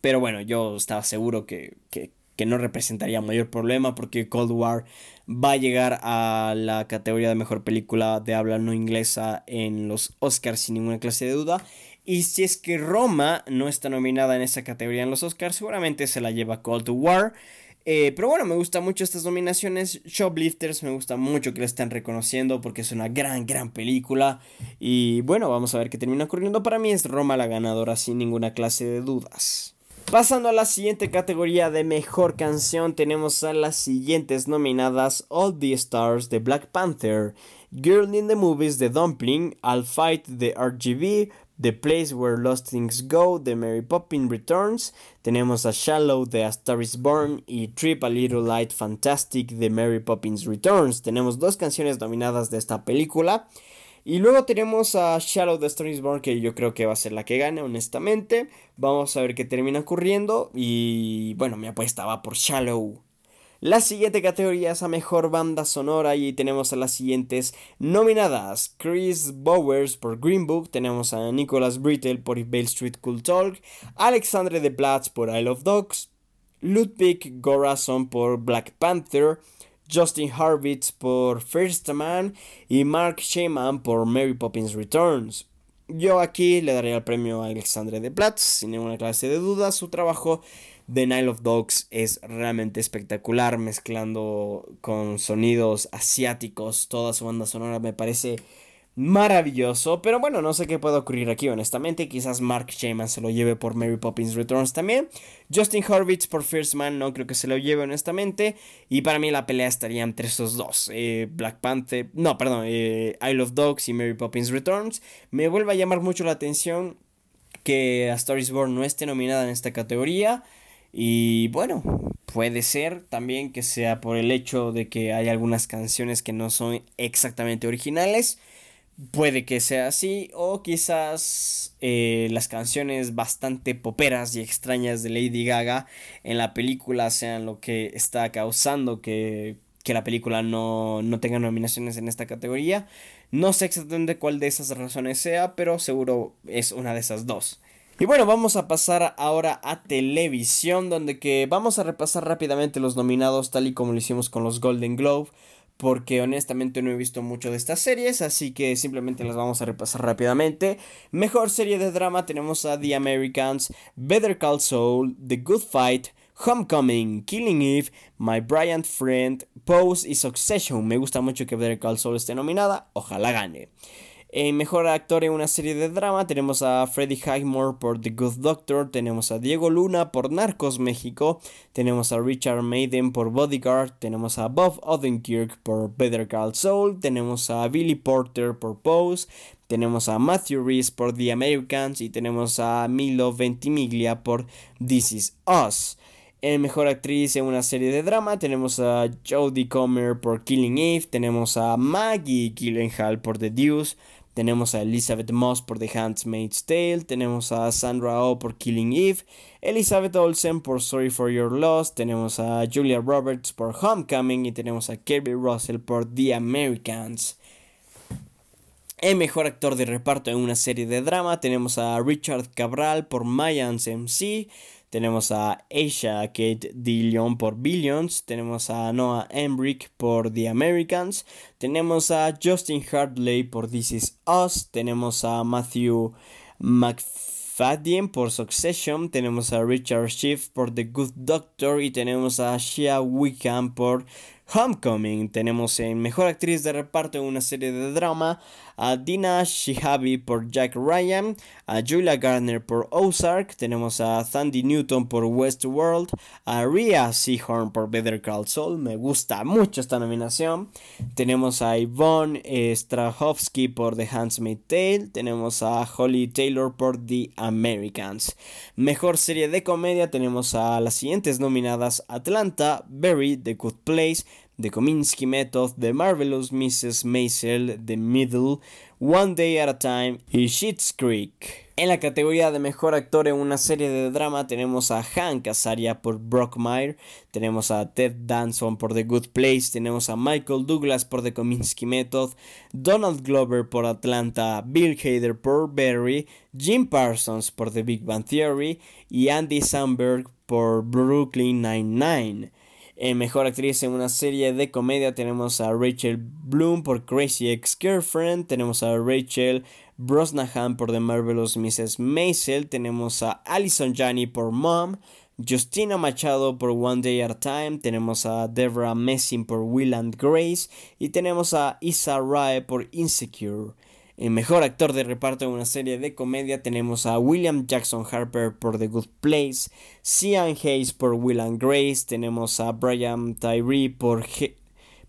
A: Pero bueno, yo estaba seguro que, que, que no representaría mayor problema porque Cold War va a llegar a la categoría de mejor película de habla no inglesa en los Oscars sin ninguna clase de duda. Y si es que Roma no está nominada en esa categoría en los Oscars, seguramente se la lleva Cold War. Eh, pero bueno, me gustan mucho estas nominaciones. Shoplifters me gusta mucho que la estén reconociendo porque es una gran, gran película. Y bueno, vamos a ver qué termina ocurriendo. Para mí es Roma la ganadora sin ninguna clase de dudas. Pasando a la siguiente categoría de mejor canción, tenemos a las siguientes nominadas: All the Stars de Black Panther, Girl in the Movies de Dumpling, I'll Fight de RGB, The Place Where Lost Things Go de Mary Poppins Returns, tenemos a Shallow de A Star is Born y Trip a Little Light Fantastic de Mary Poppins Returns. Tenemos dos canciones nominadas de esta película. Y luego tenemos a Shallow de Star is Born, que yo creo que va a ser la que gane, honestamente. Vamos a ver qué termina ocurriendo. Y bueno, mi apuesta va por Shallow. La siguiente categoría es a mejor banda sonora y tenemos a las siguientes nominadas: Chris Bowers por Green Book, tenemos a Nicholas Brittle por Bale Street Cool Talk, Alexandre de Platz por Isle of Dogs, Ludwig Gorason por Black Panther, Justin Harvitz por First Man y Mark Shaman por Mary Poppins Returns. Yo aquí le daría el premio a Alexandre de Platz, sin ninguna clase de duda. Su trabajo The Nile of Dogs es realmente espectacular, mezclando con sonidos asiáticos. Toda su banda sonora me parece maravilloso. Pero bueno, no sé qué puede ocurrir aquí, honestamente. Quizás Mark Shaman se lo lleve por Mary Poppins Returns también. Justin Horvitz por First Man, no creo que se lo lleve, honestamente. Y para mí la pelea estaría entre esos dos: eh, Black Panther, no, perdón, eh, Isle of Dogs y Mary Poppins Returns. Me vuelve a llamar mucho la atención que A Star Born no esté nominada en esta categoría. Y bueno, puede ser también que sea por el hecho de que hay algunas canciones que no son exactamente originales. Puede que sea así. O quizás eh, las canciones bastante poperas y extrañas de Lady Gaga en la película sean lo que está causando que, que la película no, no tenga nominaciones en esta categoría. No sé exactamente cuál de esas razones sea, pero seguro es una de esas dos. Y bueno, vamos a pasar ahora a televisión, donde que vamos a repasar rápidamente los nominados tal y como lo hicimos con los Golden Globe, porque honestamente no he visto mucho de estas series, así que simplemente las vamos a repasar rápidamente. Mejor serie de drama tenemos a The Americans, Better Call Saul, The Good Fight, Homecoming, Killing Eve, My Brilliant Friend, Pose y Succession. Me gusta mucho que Better Call Saul esté nominada, ojalá gane. En mejor actor en una serie de drama tenemos a Freddie Highmore por The Good Doctor, tenemos a Diego Luna por Narcos México, tenemos a Richard Maiden por Bodyguard, tenemos a Bob Odenkirk por Better Call Saul, tenemos a Billy Porter por Pose, tenemos a Matthew Reese por The Americans y tenemos a Milo Ventimiglia por This Is Us. En Mejor Actriz en una serie de drama tenemos a Jodie Comer por Killing Eve, tenemos a Maggie Gyllenhaal por The Deuce, tenemos a Elizabeth Moss por The Handmaid's Tale, tenemos a Sandra Oh por Killing Eve, Elizabeth Olsen por Sorry for Your Loss, tenemos a Julia Roberts por Homecoming y tenemos a Kirby Russell por The Americans. El mejor actor de reparto en una serie de drama tenemos a Richard Cabral por Mayans MC, tenemos a Aisha Kate Dillon por Billions. Tenemos a Noah Embrick por The Americans. Tenemos a Justin Hartley por This Is Us. Tenemos a Matthew McFadden por Succession. Tenemos a Richard Schiff por The Good Doctor. Y tenemos a Shia Wickham por Homecoming. Tenemos en Mejor Actriz de Reparto en una serie de drama a Dina Shihabi por Jack Ryan, a Julia Garner por Ozark, tenemos a Sandy Newton por Westworld, a Rhea Seahorn por Better Call Saul, me gusta mucho esta nominación, tenemos a Yvonne Strahovski por The Handmaid's Tale, tenemos a Holly Taylor por The Americans. Mejor serie de comedia tenemos a las siguientes nominadas Atlanta, Barry, The Good Place, The Kominsky Method, The Marvelous Mrs. Maisel, The Middle, One Day at a Time y Schitt's Creek. En la categoría de mejor actor en una serie de drama tenemos a Hank Azaria por Brockmire, tenemos a Ted Danson por The Good Place, tenemos a Michael Douglas por The Kominsky Method, Donald Glover por Atlanta, Bill Hader por Barry, Jim Parsons por The Big Bang Theory y Andy Samberg por Brooklyn Nine-Nine. En Mejor Actriz en una serie de comedia. Tenemos a Rachel Bloom por Crazy Ex-Girlfriend, tenemos a Rachel Brosnahan por The Marvelous Mrs. Maisel, tenemos a Alison Janney por Mom, Justina Machado por One Day at a Time, tenemos a Deborah Messing por Will and Grace. Y tenemos a Isa Rae por Insecure. En mejor actor de reparto en una serie de comedia tenemos a William Jackson Harper por The Good Place, Cian Hayes por Will and Grace, tenemos a Brian Tyree por,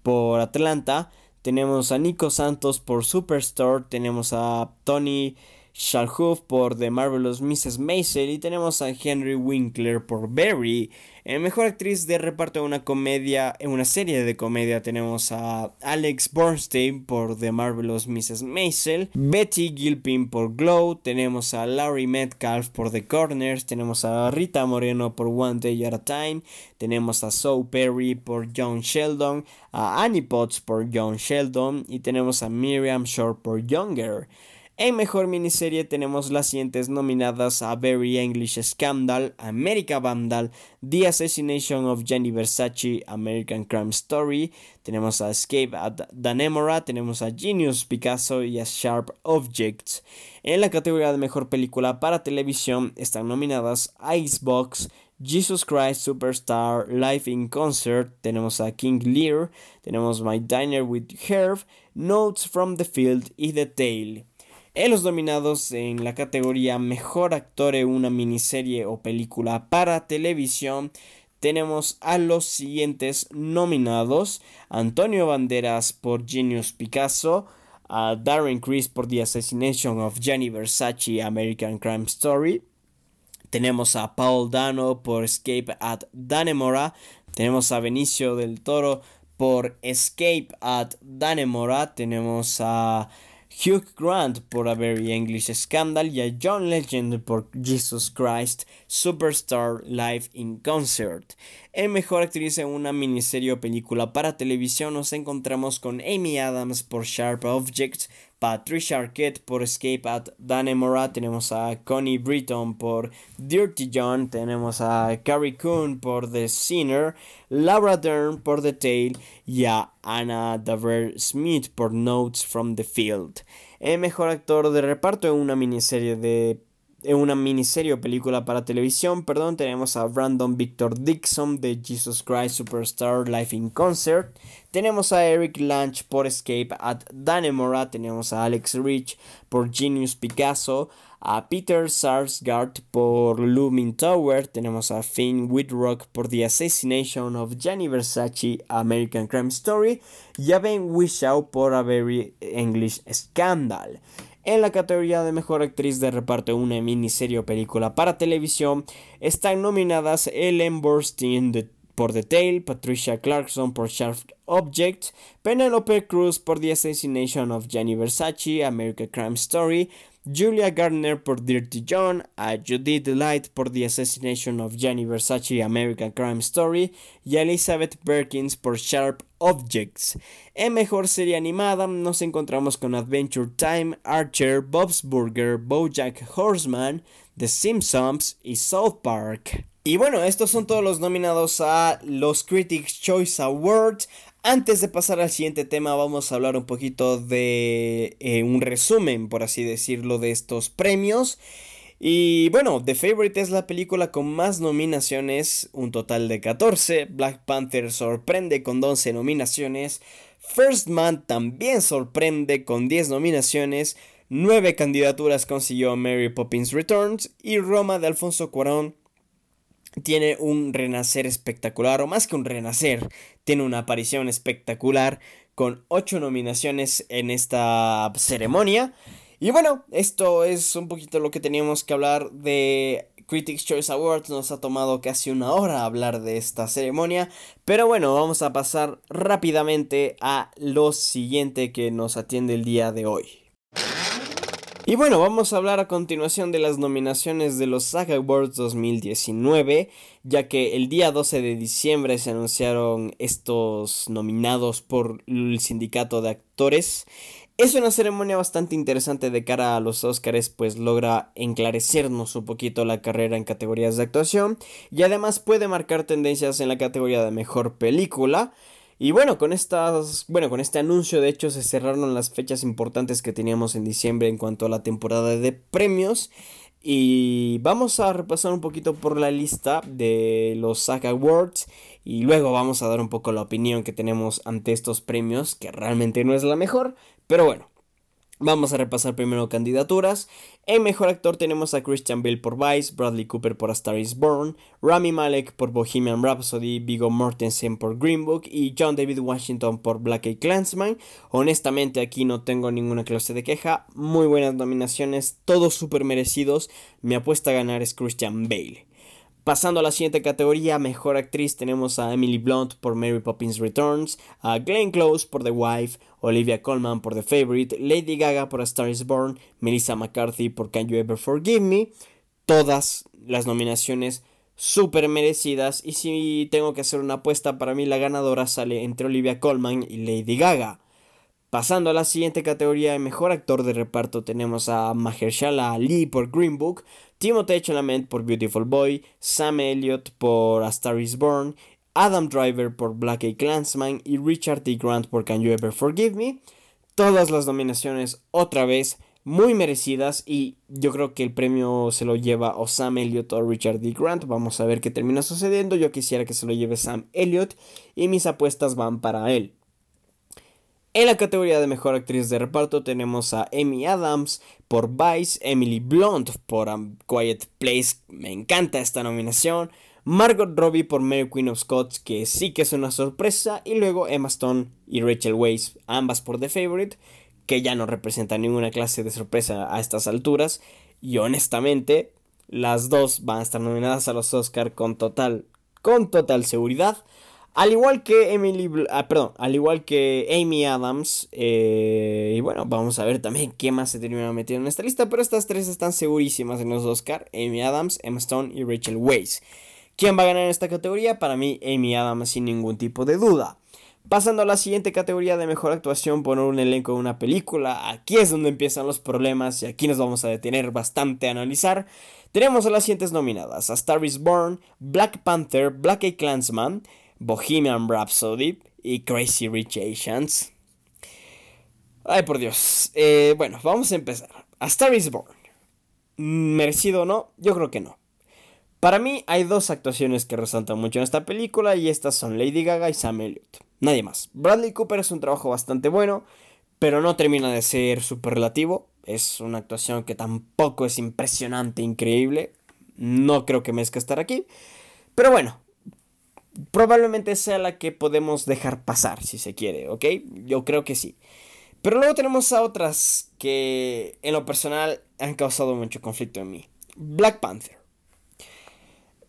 A: por Atlanta, tenemos a Nico Santos por Superstore, tenemos a Tony Shalhoub por The Marvelous Mrs. Maisel y tenemos a Henry Winkler por Barry. En mejor actriz de reparto en una comedia, en una serie de comedia tenemos a Alex Bornstein por The Marvelous Mrs. Maisel, Betty Gilpin por Glow, tenemos a Larry Metcalf por The Corners, tenemos a Rita Moreno por One Day at a Time, tenemos a Zoe Perry por John Sheldon, a Annie Potts por John Sheldon y tenemos a Miriam Shore por Younger. En mejor miniserie tenemos las siguientes nominadas a Very English Scandal, America Vandal, The Assassination of Jenny Versace, American Crime Story, tenemos a Escape at Danemora, tenemos a Genius Picasso y a Sharp Objects. En la categoría de mejor película para televisión están nominadas Icebox, Jesus Christ Superstar, Live in Concert, tenemos a King Lear, tenemos My Diner with Herb, Notes from the Field y The Tale. En los nominados en la categoría Mejor Actor en una miniserie o película para televisión tenemos a los siguientes nominados: Antonio Banderas por Genius Picasso, a Darren Criss por The Assassination of Gianni Versace American Crime Story. Tenemos a Paul Dano por Escape at Danemora. Tenemos a Benicio del Toro por Escape at Danemora. Tenemos a Hugh Grant por A Very English Scandal y a John Legend por Jesus Christ Superstar Live in Concert. En Mejor Actriz en una miniserie o película para televisión nos encontramos con Amy Adams por Sharp Objects, Patricia Arquette por Escape at Danemora, tenemos a Connie Britton por Dirty John, tenemos a Carrie Coon por The Sinner, Laura Dern por The Tale y a Anna Daver Smith por Notes from the Field. El mejor actor de reparto en una miniserie de en una miniserie o película para televisión, perdón, tenemos a Brandon Victor Dixon de Jesus Christ Superstar Life in Concert, tenemos a Eric Lange por Escape at Danemora, tenemos a Alex Rich por Genius Picasso, a Peter Sarsgaard por Looming Tower, tenemos a Finn Whitrock por The Assassination of Gianni Versace American Crime Story y a Ben Whishaw por A Very English Scandal. En la categoría de mejor actriz de reparto una miniserie o película para televisión están nominadas Ellen Burstyn por The Tale, Patricia Clarkson por Sharp Object, Penelope Cruz por The Assassination of Gianni Versace, American Crime Story, Julia Gardner por Dirty John, a Judith Light por The Assassination of Gianni Versace American Crime Story y Elizabeth Perkins por Sharp Objects. En mejor serie animada nos encontramos con Adventure Time, Archer, Bob's Burger, Bojack Horseman, The Simpsons y South Park. Y bueno, estos son todos los nominados a los Critics Choice Awards. Antes de pasar al siguiente tema, vamos a hablar un poquito de eh, un resumen, por así decirlo, de estos premios. Y bueno, The Favorite es la película con más nominaciones, un total de 14. Black Panther sorprende con 12 nominaciones. First Man también sorprende con 10 nominaciones. 9 candidaturas consiguió Mary Poppins Returns y Roma de Alfonso Cuarón tiene un renacer espectacular, o más que un renacer, tiene una aparición espectacular con ocho nominaciones en esta ceremonia. Y bueno, esto es un poquito lo que teníamos que hablar de Critics Choice Awards. Nos ha tomado casi una hora hablar de esta ceremonia. Pero bueno, vamos a pasar rápidamente a lo siguiente que nos atiende el día de hoy. Y bueno, vamos a hablar a continuación de las nominaciones de los SAG Awards 2019, ya que el día 12 de diciembre se anunciaron estos nominados por el sindicato de actores. Es una ceremonia bastante interesante de cara a los Oscars, pues logra enclarecernos un poquito la carrera en categorías de actuación y además puede marcar tendencias en la categoría de mejor película. Y bueno, con estas, bueno, con este anuncio de hecho se cerraron las fechas importantes que teníamos en diciembre en cuanto a la temporada de premios. Y vamos a repasar un poquito por la lista de los SAG Awards y luego vamos a dar un poco la opinión que tenemos ante estos premios, que realmente no es la mejor, pero bueno. Vamos a repasar primero candidaturas. En mejor actor tenemos a Christian Bale por Vice, Bradley Cooper por A Star is Born, Rami Malek por Bohemian Rhapsody, Viggo Mortensen por Green Book y John David Washington por Black Eyed Clansman. Honestamente aquí no tengo ninguna clase de queja. Muy buenas nominaciones, todos súper merecidos. Mi apuesta a ganar es Christian Bale. Pasando a la siguiente categoría, mejor actriz, tenemos a Emily Blunt por Mary Poppins Returns, a Glenn Close por The Wife, Olivia Colman por The Favorite, Lady Gaga por A Star is Born, Melissa McCarthy por Can You Ever Forgive Me. Todas las nominaciones súper merecidas. Y si tengo que hacer una apuesta, para mí la ganadora sale entre Olivia Colman y Lady Gaga. Pasando a la siguiente categoría de mejor actor de reparto tenemos a Mahershala Ali por Green Book, Timothée Chalamet por Beautiful Boy, Sam Elliott por A Star Is Born, Adam Driver por Black Eyed Clansman y Richard D. Grant por Can You Ever Forgive Me. Todas las nominaciones otra vez muy merecidas y yo creo que el premio se lo lleva o Sam Elliott o Richard D. Grant. Vamos a ver qué termina sucediendo. Yo quisiera que se lo lleve Sam Elliott y mis apuestas van para él. En la categoría de mejor actriz de reparto tenemos a Amy Adams por Vice, Emily Blunt por Quiet Place, me encanta esta nominación, Margot Robbie por Mary Queen of Scots, que sí que es una sorpresa, y luego Emma Stone y Rachel Weisz, ambas por The Favorite, que ya no representan ninguna clase de sorpresa a estas alturas, y honestamente las dos van a estar nominadas a los Oscar con total, con total seguridad. Al igual que Emily, ah, perdón, al igual que Amy Adams, eh, y bueno, vamos a ver también qué más se termina metiendo en esta lista, pero estas tres están segurísimas en los Oscar, Amy Adams, Emma Stone y Rachel Weisz. ¿Quién va a ganar en esta categoría? Para mí, Amy Adams sin ningún tipo de duda. Pasando a la siguiente categoría de mejor actuación por un elenco de una película, aquí es donde empiezan los problemas y aquí nos vamos a detener bastante a analizar. Tenemos a las siguientes nominadas: A Star is Born, Black Panther, Black Eyed Clansman, Bohemian Rhapsody y Crazy Rich Asians. Ay, por Dios. Eh, bueno, vamos a empezar. A Star is Born. ¿Merecido o no? Yo creo que no. Para mí hay dos actuaciones que resaltan mucho en esta película y estas son Lady Gaga y Sam Elliott. Nadie más. Bradley Cooper es un trabajo bastante bueno, pero no termina de ser superlativo. Es una actuación que tampoco es impresionante, increíble. No creo que merezca estar aquí. Pero bueno, probablemente sea la que podemos dejar pasar, si se quiere, ¿ok? Yo creo que sí. Pero luego tenemos a otras que en lo personal han causado mucho conflicto en mí. Black Panther.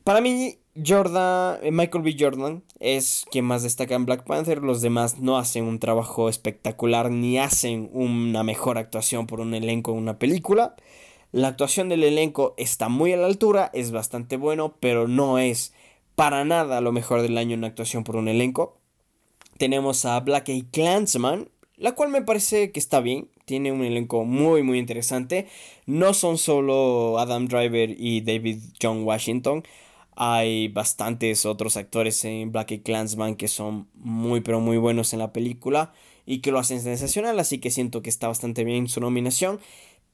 A: Para mí, Jordan, eh, Michael B. Jordan es quien más destaca en Black Panther. Los demás no hacen un trabajo espectacular ni hacen una mejor actuación por un elenco en una película. La actuación del elenco está muy a la altura, es bastante bueno, pero no es para nada lo mejor del año en actuación por un elenco. Tenemos a Black Eyed Clansman, la cual me parece que está bien. Tiene un elenco muy muy interesante. No son solo Adam Driver y David John Washington. Hay bastantes otros actores en Black Eyed Clansman que son muy pero muy buenos en la película y que lo hacen sensacional, así que siento que está bastante bien su nominación.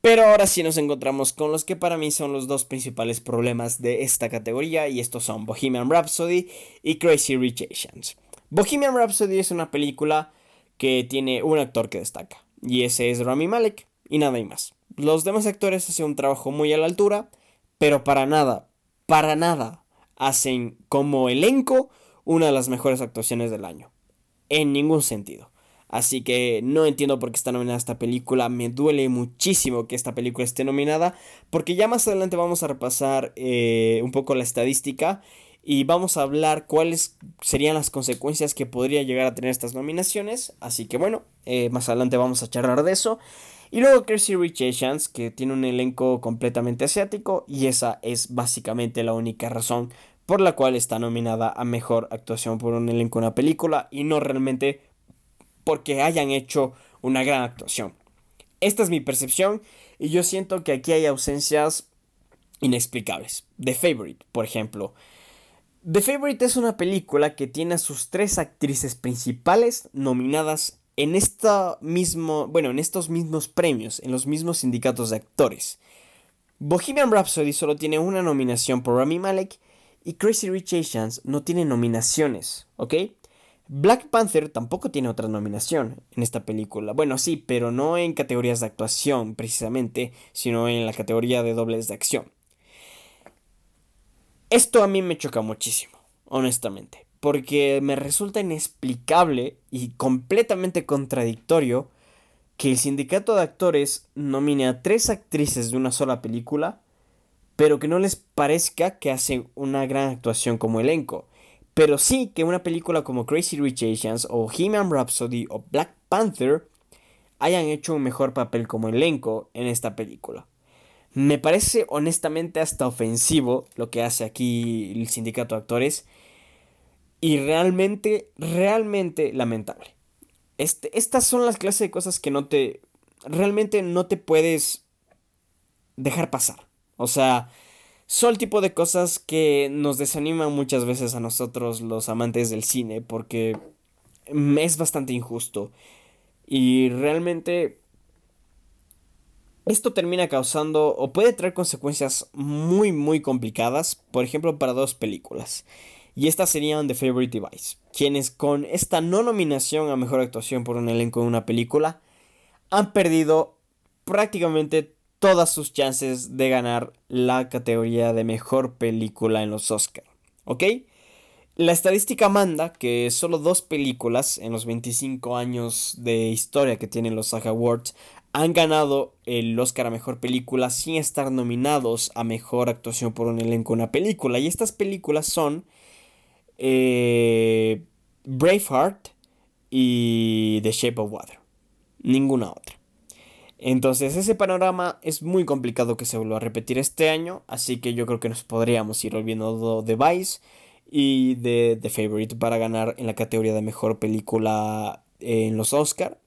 A: Pero ahora sí nos encontramos con los que para mí son los dos principales problemas de esta categoría y estos son Bohemian Rhapsody y Crazy Rich Asians. Bohemian Rhapsody es una película que tiene un actor que destaca y ese es Rami Malek y nada más. Los demás actores hacen un trabajo muy a la altura, pero para nada, para nada hacen como elenco una de las mejores actuaciones del año. En ningún sentido. Así que no entiendo por qué está nominada esta película. Me duele muchísimo que esta película esté nominada. Porque ya más adelante vamos a repasar eh, un poco la estadística. Y vamos a hablar cuáles serían las consecuencias que podría llegar a tener estas nominaciones. Así que bueno, eh, más adelante vamos a charlar de eso. Y luego Kirsty Rich Asians, que tiene un elenco completamente asiático. Y esa es básicamente la única razón por la cual está nominada a mejor actuación por un elenco en una película. Y no realmente porque hayan hecho una gran actuación. Esta es mi percepción y yo siento que aquí hay ausencias inexplicables. The Favorite, por ejemplo. The Favorite es una película que tiene a sus tres actrices principales nominadas en esta mismo, bueno, en estos mismos premios, en los mismos sindicatos de actores. Bohemian Rhapsody solo tiene una nominación por Rami Malek y Crazy Rich Asians no tiene nominaciones, ¿ok? Black Panther tampoco tiene otra nominación en esta película. Bueno, sí, pero no en categorías de actuación precisamente, sino en la categoría de dobles de acción. Esto a mí me choca muchísimo, honestamente, porque me resulta inexplicable y completamente contradictorio que el sindicato de actores nomine a tres actrices de una sola película, pero que no les parezca que hacen una gran actuación como elenco. Pero sí que una película como Crazy Rich Asians o He-Man Rhapsody o Black Panther hayan hecho un mejor papel como elenco en esta película. Me parece honestamente hasta ofensivo lo que hace aquí el sindicato de actores y realmente, realmente lamentable. Este, estas son las clases de cosas que no te, realmente no te puedes dejar pasar. O sea, son el tipo de cosas que nos desaniman muchas veces a nosotros los amantes del cine porque es bastante injusto. Y realmente esto termina causando o puede traer consecuencias muy muy complicadas, por ejemplo para dos películas. Y estas serían The Favorite Device, quienes con esta no nominación a mejor actuación por un elenco de una película han perdido prácticamente todas sus chances de ganar la categoría de mejor película en los Oscar. ¿Ok? La estadística manda que solo dos películas en los 25 años de historia que tienen los SAG Awards han ganado el Oscar a Mejor Película sin estar nominados a Mejor Actuación por un elenco en una película. Y estas películas son eh, Braveheart y The Shape of Water. Ninguna otra. Entonces ese panorama es muy complicado que se vuelva a repetir este año, así que yo creo que nos podríamos ir olvidando de Vice y de The Favorite para ganar en la categoría de mejor película en los Oscar.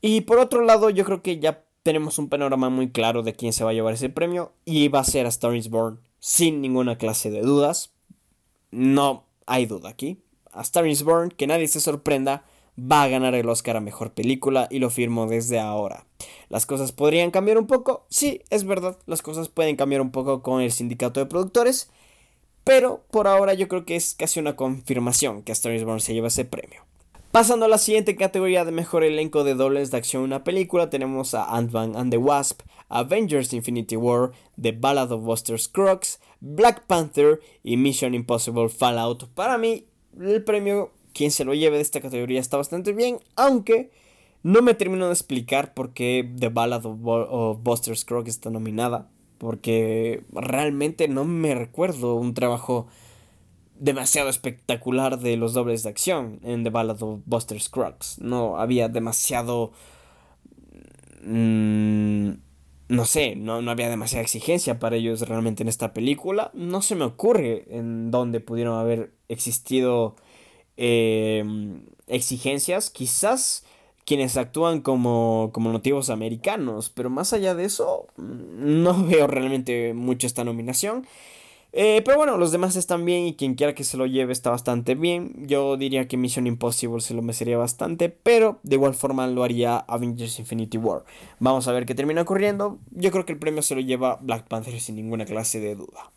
A: Y por otro lado, yo creo que ya tenemos un panorama muy claro de quién se va a llevar ese premio y va a ser a Star is Born sin ninguna clase de dudas. No hay duda aquí. A Star is Born, que nadie se sorprenda, va a ganar el Oscar a Mejor Película y lo firmo desde ahora. ¿Las cosas podrían cambiar un poco? Sí, es verdad, las cosas pueden cambiar un poco con el sindicato de productores, pero por ahora yo creo que es casi una confirmación que Star is Born se lleva ese premio. Pasando a la siguiente categoría de mejor elenco de dobles de acción en una película, tenemos a Ant-Man and the Wasp, Avengers Infinity War, The Ballad of Buster Scruggs, Black Panther y Mission Impossible Fallout. Para mí, el premio quien se lo lleve de esta categoría está bastante bien, aunque no me termino de explicar por qué The Ballad of, Buster Scruggs está nominada, porque realmente no me recuerdo un trabajo demasiado espectacular de los dobles de acción en The Ballad of Buster Scruggs. No había demasiado... Mm, no sé, no, no, había demasiada exigencia para ellos realmente en esta película. No se me ocurre en dónde pudieron haber existido Em, exigencias, quizás quienes actúan como, como nativos americanos, pero más allá de eso, mm, no veo realmente mucho esta nominación. Eh, pero bueno, los demás están bien y quien quiera que se lo lleve está bastante bien. Yo diría que Mission Impossible se lo merecería bastante, pero de igual forma lo haría Avengers Infinity War. Vamos a ver qué termina ocurriendo. Yo creo que el premio se lo lleva Black Panther sin ninguna clase de duda.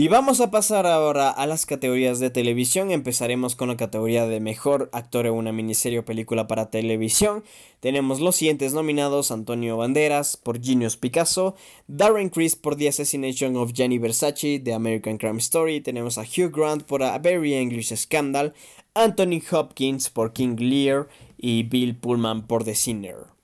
A: Y vamos a pasar ahora a las categorías de televisión. Empezaremos con la categoría de mejor actor en una miniserie o película para televisión. Tenemos los siguientes nominados: Antonio Banderas por Genius Picasso, Darren Criss por The Assassination of Gianni Versace, The American Crime Story. Tenemos a Hugh Grant por A Very English Scandal, Anthony Hopkins por King Lear y Bill Pullman por The Sinner.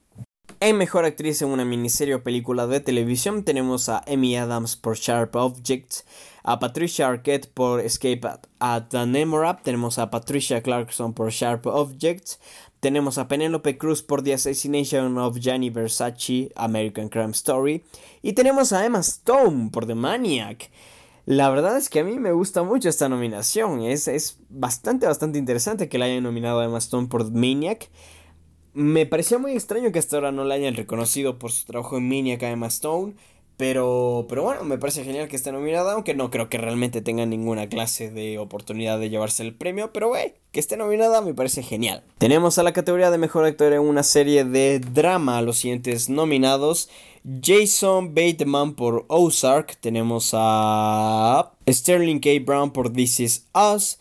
A: En Mejor Actriz en una miniserie o película de televisión tenemos a Amy Adams por Sharp Objects, a Patricia Arquette por Escape at, the Nemorab, tenemos a Patricia Clarkson por Sharp Objects, tenemos a Penelope Cruz por The Assassination of Gianni Versace, American Crime Story, y tenemos a Emma Stone por The Maniac. La verdad es que a mí me gusta mucho esta nominación, es, es bastante, bastante interesante que la hayan nominado a Emma Stone por The Maniac. Me parecía muy extraño que hasta ahora no la hayan reconocido por su trabajo en Maniac a Emma Stone. Pero, pero bueno, me parece genial que esté nominada, aunque no creo que realmente tenga ninguna clase de oportunidad de llevarse el premio, pero güey, que esté nominada me parece genial. Tenemos a la categoría de mejor actor en una serie de drama los siguientes nominados. Jason Bateman por Ozark, tenemos a Sterling K. Brown por This Is Us,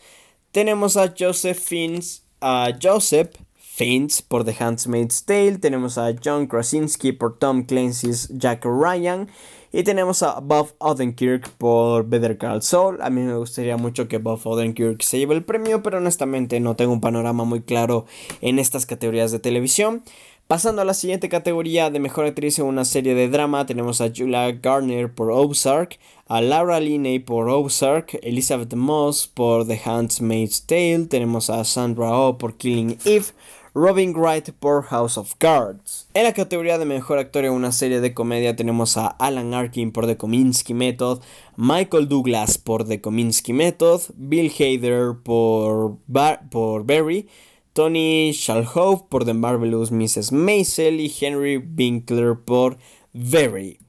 A: tenemos a Joseph Fiennes, a Joseph Fiennes por The Handmaid's Tale, tenemos a John Krasinski por Tom Clancy's Jack Ryan y tenemos a Bob Odenkirk por Better Call Saul. A mí me gustaría mucho que Bob Odenkirk se lleve el premio, pero honestamente no tengo un panorama muy claro en estas categorías de televisión. Pasando a la siguiente categoría de mejor actriz en una serie de drama, tenemos a Julia Garner por Ozark, a Laura Linney por Ozark, Elizabeth Moss por The Handmaid's Tale, tenemos a Sandra Oh por Killing Eve, Robin Wright por House of Cards. En la categoría de mejor actor en una serie de comedia tenemos a Alan Arkin por The Kominsky Method, Michael Douglas por The Kominsky Method, Bill Hader por, por Barry, Tony Shalhoub por The Marvelous Mrs. Maisel y Henry Winkler por Very.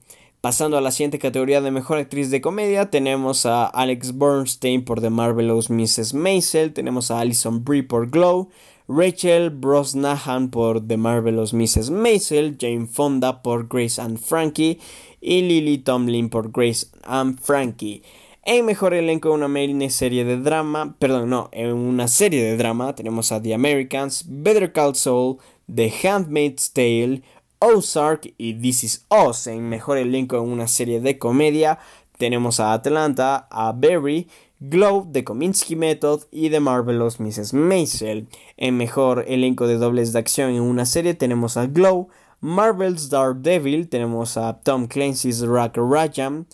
A: Pasando a la siguiente categoría de mejor actriz de comedia, tenemos a Alex Bernstein por The Marvelous Mrs. Maisel, tenemos a Alison Brie por Glow, Rachel Brosnahan por The Marvelous Mrs. Maisel, Jane Fonda por Grace and Frankie y Lily Tomlin por Grace and Frankie. En mejor elenco una serie de drama, perdón, no, en una serie de drama tenemos a The Americans, Better Call Saul, The Handmaid's Tale, Ozark y This Is Us. En mejor elenco en una serie de comedia tenemos a Atlanta, a Barry, Glow, The Kominsky Method y The Marvelous Mrs. Maisel. En mejor elenco de dobles de acción en una serie tenemos a Glow, Marvel's Devil, tenemos a Tom Clancy's Rack Ryan,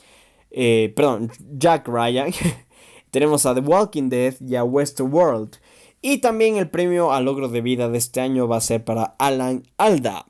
A: eh, perdón, Jack Ryan, tenemos a The Walking Dead y a Westworld. Y también el premio al logro de vida de este año va a ser para Alan Alda.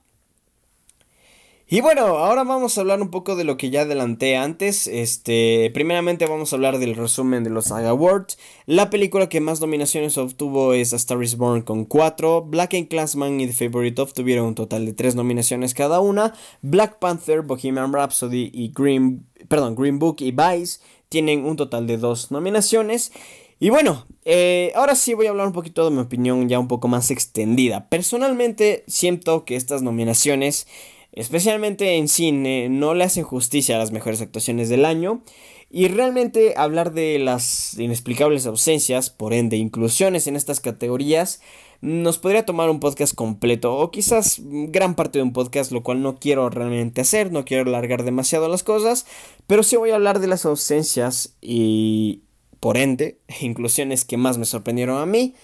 A: Y bueno, ahora vamos a hablar un poco de lo que ya adelanté antes. Este, primeramente vamos a hablar del resumen de los Saga Awards. La película que más nominaciones obtuvo es A Star is Born con 4. Black and Classman y The Favorite of tuvieron un total de 3 nominaciones cada una. Black Panther, Bohemian Rhapsody y Green, perdón, Green Book y Vice tienen un total de 2 nominaciones. Y bueno, eh, ahora sí voy a hablar un poquito de mi opinión ya un poco más extendida. Personalmente siento que estas nominaciones especialmente en cine, no le hacen justicia a las mejores actuaciones del año. Y realmente hablar de las inexplicables ausencias, por ende inclusiones en estas categorías, nos podría tomar un podcast completo o quizás gran parte de un podcast, lo cual no quiero realmente hacer, no quiero alargar demasiado las cosas, pero sí voy a hablar de las ausencias y por ende inclusiones que más me sorprendieron a mí.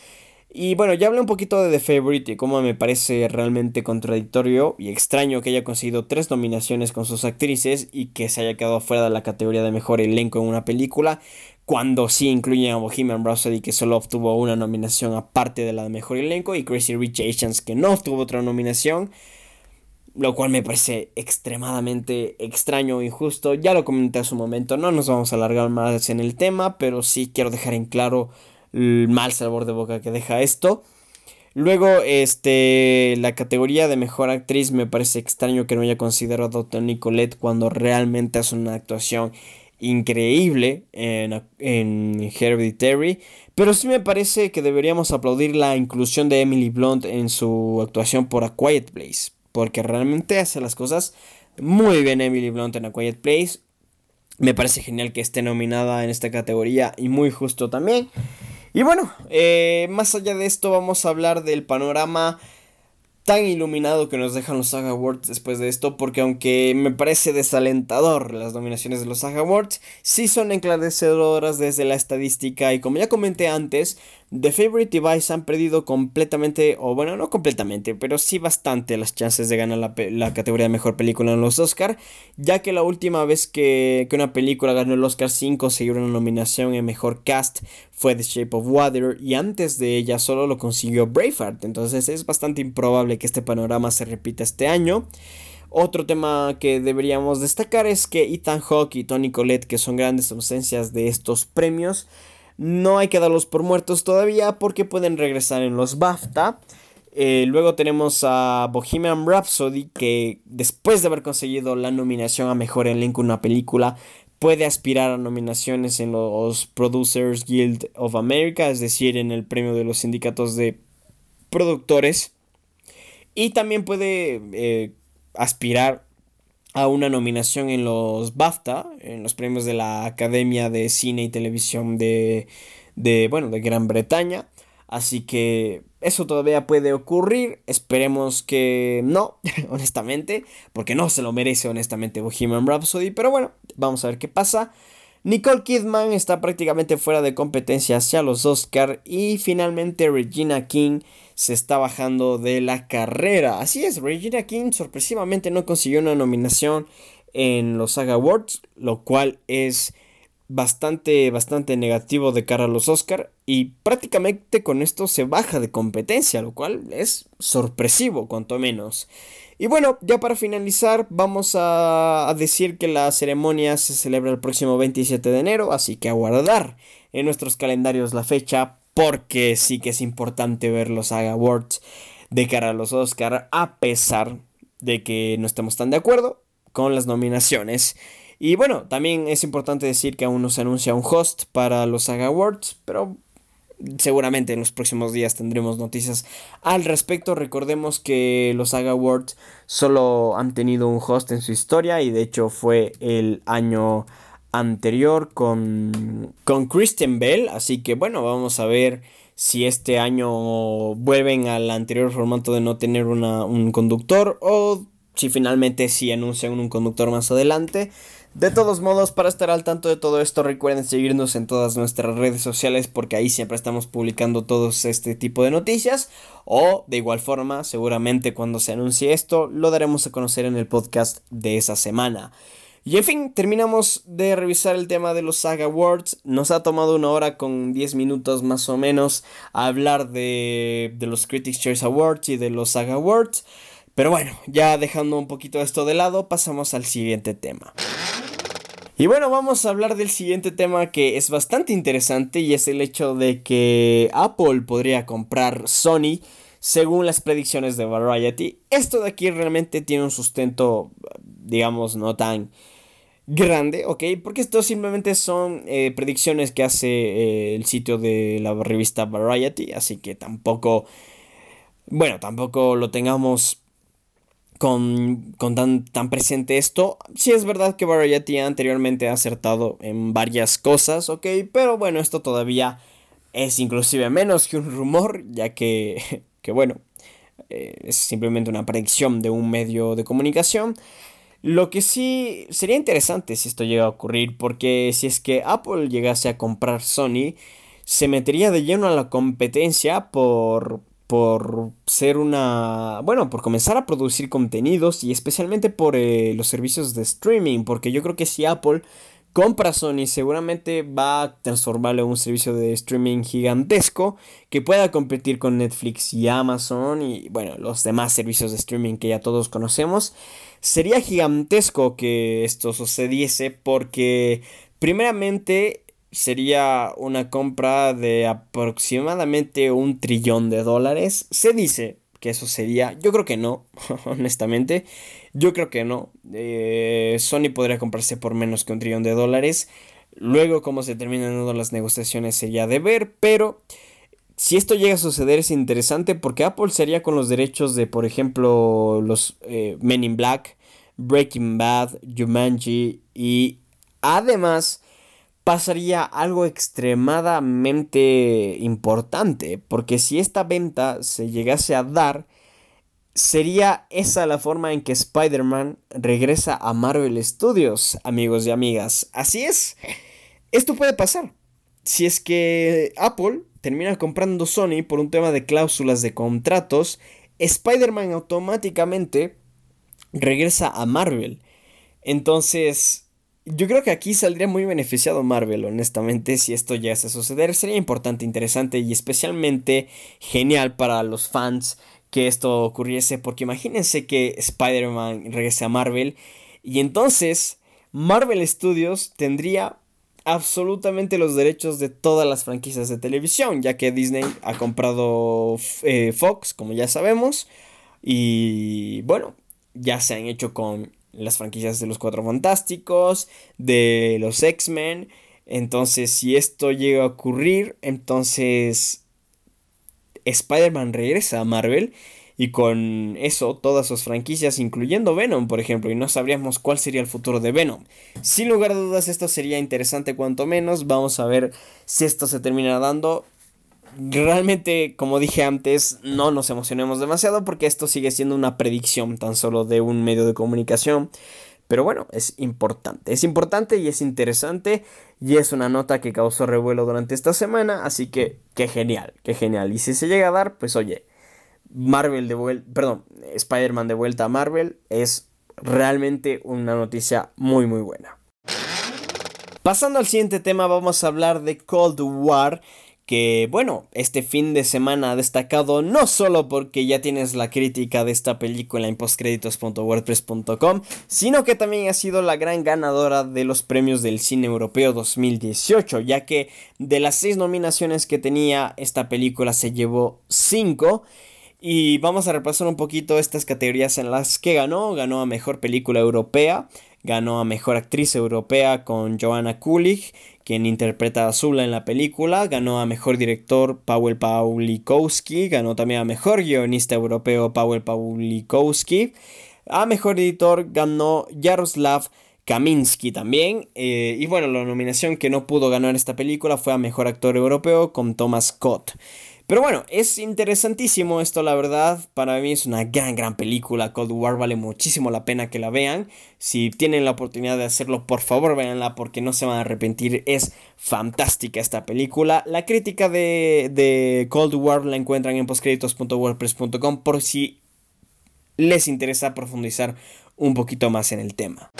A: Y bueno, ya hablé un poquito de The Favorite y cómo me parece realmente contradictorio y extraño que haya conseguido tres nominaciones con sus actrices y que se haya quedado fuera de la categoría de mejor elenco en una película, cuando sí incluyen a Bohemian Rhapsody que solo obtuvo una nominación aparte de la de mejor elenco y Crazy Rich Asians que no obtuvo otra nominación. Lo cual me parece extremadamente extraño e injusto. Ya lo comenté a su momento, no nos vamos a alargar más en el tema, pero sí quiero dejar en claro el mal sabor de boca que deja esto. Luego, este, la categoría de mejor actriz me parece extraño que no haya considerado a Toni Collette cuando realmente hace una actuación increíble en, en Hereditary. Pero sí me parece que deberíamos aplaudir la inclusión de Emily Blunt en su actuación por A Quiet Place. Porque realmente hace las cosas muy bien Emily Blunt en A Quiet Place. Me parece genial que esté nominada en esta categoría y muy justo también. Y bueno, eh, más allá de esto vamos a hablar del panorama tan iluminado que nos dejan los Saga Awards después de esto, porque aunque me parece desalentador las nominaciones de los Saga Awards, sí son enclarecedoras desde la estadística y como ya comenté antes, The Favorite y han perdido completamente, o bueno, no completamente, pero sí bastante las chances de ganar la, categoría de mejor película en los Oscar, ya que la última vez que, que una película ganó el Oscar 5 consiguió una nominación en mejor cast fue The Shape of Water y antes de ella solo lo consiguió Braveheart, entonces es bastante improbable que este panorama se repita este año. Otro tema que deberíamos destacar es que Ethan Hawke y Tony Collette, que son grandes ausencias de estos premios, no hay que darlos por muertos todavía porque pueden regresar en los BAFTA. Eh, luego tenemos a Bohemian Rhapsody que después de haber conseguido la nominación a Mejor Elenco en una película puede aspirar a nominaciones en los Producers Guild of America, es decir, en el premio de los sindicatos de productores. Y también puede eh, aspirar a una nominación en los BAFTA, en los premios de la Academia de Cine y Televisión de, de, bueno, de Gran Bretaña. Así que eso todavía puede ocurrir. Esperemos que no, honestamente, porque no se lo merece honestamente Bohemian Rhapsody. Pero bueno, vamos a ver qué pasa. Nicole Kidman está prácticamente fuera de competencia hacia los Oscar y finalmente Regina King se está bajando de la carrera. Así es, Regina King sorpresivamente no consiguió una nominación en los Saga Awards, lo cual es bastante, bastante negativo de cara a los Oscar y prácticamente con esto se baja de competencia, lo cual es sorpresivo, cuanto menos. Y bueno, ya para finalizar, vamos a, decir que la ceremonia se celebra el próximo 27 de enero, así que a guardar en nuestros calendarios la fecha, porque sí que es importante ver los Saga Awards de cara a los Oscar, a pesar de que no estemos tan de acuerdo con las nominaciones. Y bueno, también es importante decir que aún no se anuncia un host para los Saga Awards, pero seguramente en los próximos días tendremos noticias al respecto. Recordemos que los Saga Awards solo han tenido un host en su historia y de hecho fue el año anterior con, con Christian Bell. Así que bueno, vamos a ver si este año vuelven al anterior formato de no tener un conductor o si finalmente sí anuncian un conductor más adelante. De todos modos, para estar al tanto de todo esto, recuerden seguirnos en todas nuestras redes sociales porque ahí siempre estamos publicando todos este tipo de noticias. O de igual forma, seguramente cuando se anuncie esto, lo daremos a conocer en el podcast de esa semana. Y en fin, terminamos de revisar el tema de los Saga Awards. Nos ha tomado una hora con 10 minutos más o menos hablar de, de los Critics' Choice Awards y de los Saga Awards. Pero bueno, ya dejando un poquito esto de lado, pasamos al siguiente tema. Y bueno, vamos a hablar del siguiente tema que es bastante interesante y es el hecho de que Apple podría comprar Sony según las predicciones de Variety. Esto de aquí realmente tiene un sustento, digamos, no tan grande, ¿ok? Porque esto simplemente son eh, predicciones que hace eh, el sitio de la revista Variety, así que tampoco, bueno, tampoco lo tengamos con, tan, tan, presente esto. Sí es verdad que Variety anteriormente ha acertado en varias cosas, ok, pero bueno, esto todavía es inclusive menos que un rumor, ya que, que bueno, eh, es simplemente una predicción de un medio de comunicación. Lo que sí sería interesante si esto llega a ocurrir, porque si es que Apple llegase a comprar Sony, se metería de lleno a la competencia por, por ser una, bueno, por comenzar a producir contenidos y especialmente por eh, los servicios de streaming, porque yo creo que si Apple compra Sony seguramente va a transformarlo en un servicio de streaming gigantesco que pueda competir con Netflix y Amazon y bueno, los demás servicios de streaming que ya todos conocemos. Sería gigantesco que esto sucediese porque primeramente sería una compra de aproximadamente un trillón de dólares. Se dice que eso sería, yo creo que no, honestamente, yo creo que no. Eh, Sony podría comprarse por menos que un trillón de dólares. Luego, cómo se terminan dando las negociaciones sería de ver, pero si esto llega a suceder es interesante porque Apple sería con los derechos de, por ejemplo, los eh, Men in Black, Breaking Bad, Jumanji y además pasaría algo extremadamente importante, porque si esta venta se llegase a dar, sería esa la forma en que Spider-Man regresa a Marvel Studios, amigos y amigas. Así es, esto puede pasar. Si es que Apple termina comprando Sony por un tema de cláusulas de contratos, Spider-Man automáticamente regresa a Marvel. Entonces, yo creo que aquí saldría muy beneficiado Marvel, honestamente, si esto llegase a suceder. Sería importante, interesante y especialmente genial para los fans que esto ocurriese, porque imagínense que Spider-Man regrese a Marvel y entonces Marvel Studios tendría absolutamente los derechos de todas las franquicias de televisión, ya que Disney ha comprado eh, Fox, como ya sabemos, y bueno, ya se han hecho con las franquicias de los Cuatro Fantásticos, de los X-Men. Entonces, si esto llega a ocurrir, entonces Spider-Man regresa a Marvel. Y con eso todas sus franquicias, incluyendo Venom, por ejemplo, y no sabríamos cuál sería el futuro de Venom. Sin lugar a dudas, esto sería interesante cuanto menos. Vamos a ver si esto se termina dando. Realmente, como dije antes, no nos emocionemos demasiado porque esto sigue siendo una predicción tan solo de un medio de comunicación. Pero bueno, es importante. Es importante y es interesante. Y es una nota que causó revuelo durante esta semana. Así que, qué genial, qué genial. Y si se llega a dar, pues oye, Marvel de vuelta, perdón, Spider-Man de vuelta a Marvel es realmente una noticia muy, muy buena. Pasando al siguiente tema, vamos a hablar de Cold War que bueno, este fin de semana ha destacado no solo porque ya tienes la crítica de esta película en postcréditos.wordpress.com, sino que también ha sido la gran ganadora de los premios del cine europeo 2018, ya que de las seis nominaciones que tenía esta película se llevó cinco. Y vamos a repasar un poquito estas categorías en las que ganó. Ganó a Mejor Película Europea, ganó a Mejor Actriz Europea con Joanna Kulig, quien interpreta a Zula en la película, ganó a Mejor Director Paweł Pawlikowski, ganó también a Mejor Guionista Europeo Paweł Pawlikowski, a Mejor Editor ganó Jaroslav Kaminski también. Eh, y bueno, la nominación que no pudo ganar esta película fue a Mejor Actor Europeo con Thomas Scott. Pero bueno, es interesantísimo esto, la verdad. Para mí es una gran, gran película. Cold War vale muchísimo la pena que la vean. Si tienen la oportunidad de hacerlo, por favor véanla porque no se van a arrepentir. Es fantástica esta película. La crítica de, Cold War la encuentran en postcreditos.wordpress.com por si les interesa profundizar un poquito más en el tema.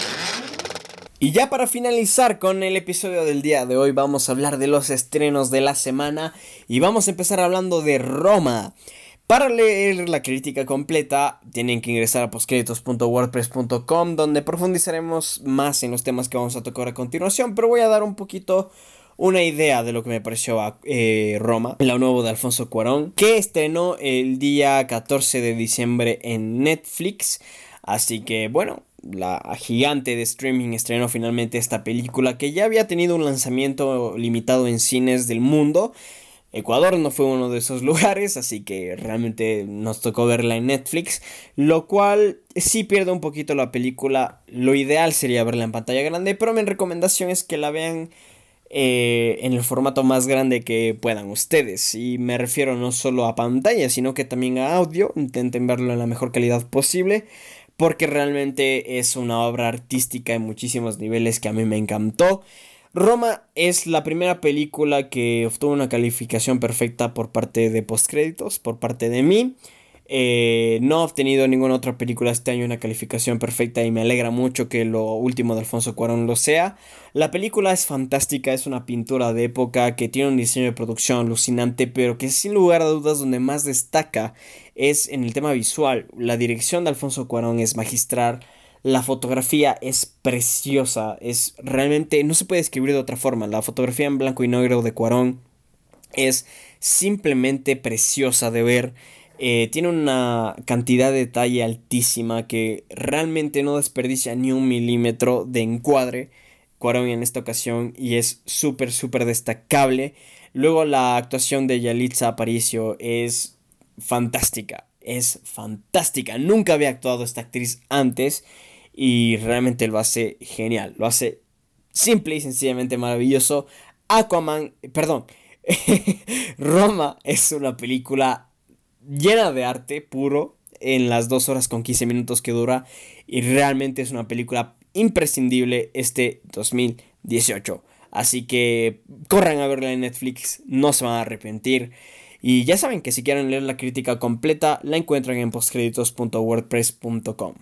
A: Y ya para finalizar con el episodio del día de hoy vamos a hablar de los estrenos de la semana y vamos a empezar hablando de Roma. Para leer la crítica completa tienen que ingresar a postcréditos.wordpress.com donde profundizaremos más en los temas que vamos a tocar a continuación, pero voy a dar un poquito una idea de lo que me pareció a eh, Roma, la nueva de Alfonso Cuarón, que estrenó el día 14 de diciembre en Netflix. Así que bueno, la gigante de streaming estrenó finalmente esta película que ya había tenido un lanzamiento limitado en cines del mundo. Ecuador no fue uno de esos lugares, así que realmente nos tocó verla en Netflix, lo cual sí pierde un poquito la película. Lo ideal sería verla en pantalla grande, pero mi recomendación es que la vean eh, en el formato más grande que puedan ustedes. Y me refiero no solo a pantalla, sino que también a audio. Intenten verlo en la mejor calidad posible porque realmente es una obra artística en muchísimos niveles que a mí me encantó. Roma es la primera película que obtuvo una calificación perfecta por parte de postcréditos, por parte de mí. Eh, no ha obtenido ninguna otra película este año una calificación perfecta y me alegra mucho que lo último de Alfonso Cuarón lo sea. La película es fantástica, es una pintura de época que tiene un diseño de producción alucinante, pero que sin lugar a dudas donde más destaca es en el tema visual. La dirección de Alfonso Cuarón es magistral. La fotografía es preciosa, es realmente, no se puede escribir de otra forma. La fotografía en blanco y negro de Cuarón es simplemente preciosa de ver. Eh, tiene una cantidad de detalle altísima que realmente no desperdicia ni un milímetro de encuadre. Cuarón en esta ocasión y es súper, súper destacable. Luego la actuación de Yalitza Aparicio es fantástica. Es fantástica. Nunca había actuado esta actriz antes y realmente lo hace genial. Lo hace simple y sencillamente maravilloso. Aquaman, perdón, Roma es una película llena de arte puro en las 2 horas con 15 minutos que dura y realmente es una película imprescindible este 2018. Así que corran a verla en Netflix, no se van a arrepentir. Y ya saben que si quieren leer la crítica completa, la encuentran en postcréditos.wordpress.com.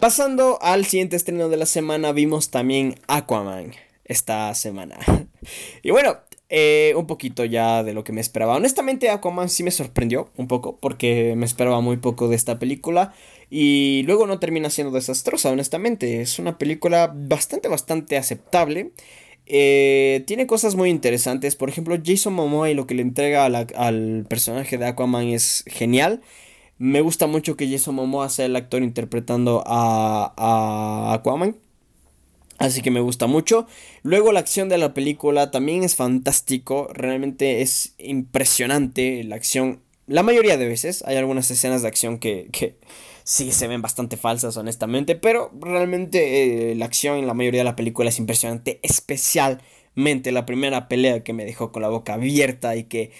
A: Pasando al siguiente estreno de la semana, vimos también Aquaman esta semana. y bueno, eh, un poquito ya de lo que me esperaba. Honestamente, Aquaman sí me sorprendió un poco, porque me esperaba muy poco de esta película. Y luego no termina siendo desastrosa, honestamente. Es una película bastante, bastante aceptable. Eh, tiene cosas muy interesantes. Por ejemplo, Jason Momoa y lo que le entrega al personaje de Aquaman es genial. Me gusta mucho que Jason Momoa sea el actor interpretando a, a Aquaman. Así que me gusta mucho. Luego la acción de la película también es fantástico. Realmente es impresionante. La acción la mayoría de veces. Hay algunas escenas de acción que, que sí se ven bastante falsas, honestamente. Pero realmente eh, la acción en la mayoría de la película es impresionante. Especialmente la primera pelea que me dejó con la boca abierta y que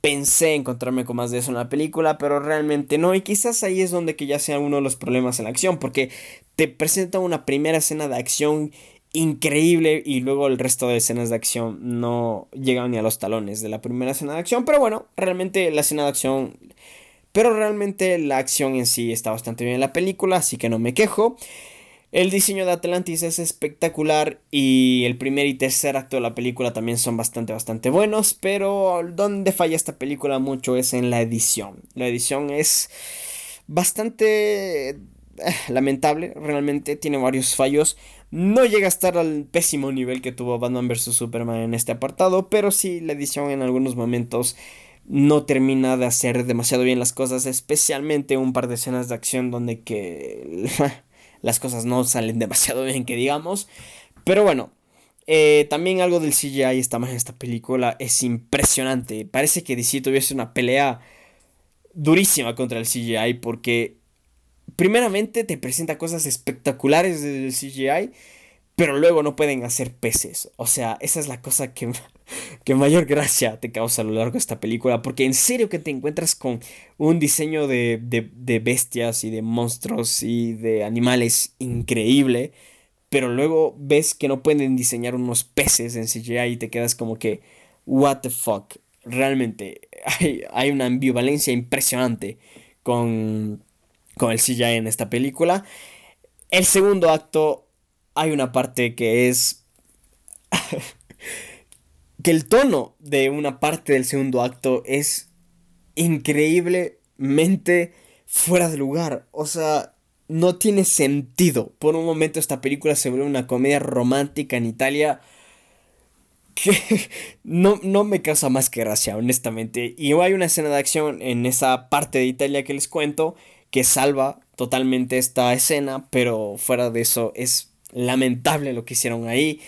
A: pensé encontrarme con más de eso en la película, pero realmente no. Y quizás ahí es donde que ya sea uno de los problemas en la acción, porque te presenta una primera escena de acción increíble y luego el resto de escenas de acción no llegan ni a los talones de la primera escena de acción, pero bueno, realmente la escena de acción... Pero realmente la acción en sí está bastante bien en la película, así que no me quejo. El diseño de Atlantis es espectacular y el primer y tercer acto de la película también son bastante, bastante buenos, pero donde falla esta película mucho es en la edición. La edición es bastante eh, lamentable, realmente tiene varios fallos. No llega a estar al pésimo nivel que tuvo Batman vs. Superman en este apartado, pero sí la edición en algunos momentos no termina de hacer demasiado bien las cosas, especialmente un par de escenas de acción donde que las cosas no salen demasiado bien, que digamos. Pero bueno, eh, también algo del CGI está más en esta película. Es impresionante. Parece que DC tuviese una pelea durísima contra el CGI porque primeramente te presenta cosas espectaculares del CGI, pero luego no pueden hacer peces. O sea, esa es la cosa que que mayor gracia te causa a lo largo de esta película, porque en serio que te encuentras con un diseño de, de, bestias y de monstruos y de animales increíble, pero luego ves que no pueden diseñar unos peces en CGI y te quedas como que, what the fuck, realmente hay, hay una ambivalencia impresionante con, con el CGI en esta película. El segundo acto, hay una parte que es... que el tono de una parte del segundo acto es increíblemente fuera de lugar. O sea, no tiene sentido. Por un momento esta película se vuelve una comedia romántica en Italia que no, no me causa más que gracia, honestamente. Y hay una escena de acción en esa parte de Italia que les cuento que salva totalmente esta escena, pero fuera de eso es lamentable lo que hicieron ahí.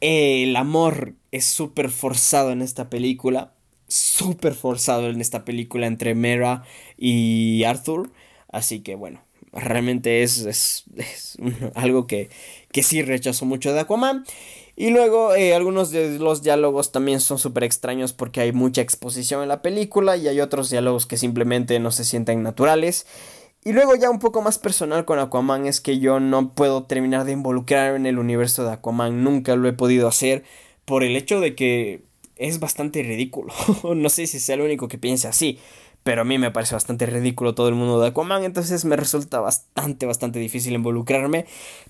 A: El amor es súper forzado en esta película. Súper forzado en esta película entre Mera y Arthur. Así que bueno, realmente es, es, algo que, que sí rechazo mucho de Aquaman. Y luego eh, algunos de los diálogos también son súper extraños porque hay mucha exposición en la película y hay otros diálogos que simplemente no se sienten naturales. Y luego ya un poco más personal con Aquaman es que yo no puedo terminar de involucrar en el universo de Aquaman, nunca lo he podido hacer por el hecho de que es bastante ridículo. no sé si sea el único que piense así, pero a mí me parece bastante ridículo todo el mundo de Aquaman, entonces me resulta bastante, bastante difícil involucrarme.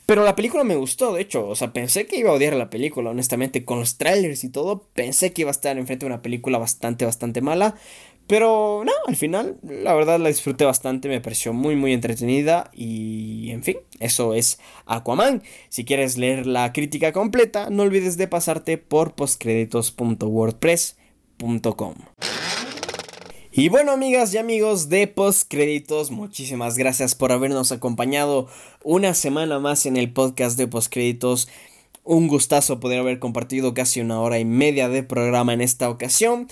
A: Pero la película me gustó, de hecho, o sea, pensé que iba a odiar la película, honestamente, con los trailers y todo, pensé que iba a estar enfrente de una película bastante, bastante mala, pero no, al final, la verdad la disfruté bastante, me pareció muy muy entretenida y en fin, eso es Aquaman. Si quieres leer la crítica completa, no olvides de pasarte por postcréditos.wordpress.com. Y bueno, amigas y amigos de Postcréditos, muchísimas gracias por habernos acompañado una semana más en el podcast de Postcréditos. Un gustazo poder haber compartido casi una hora y media de programa en esta ocasión.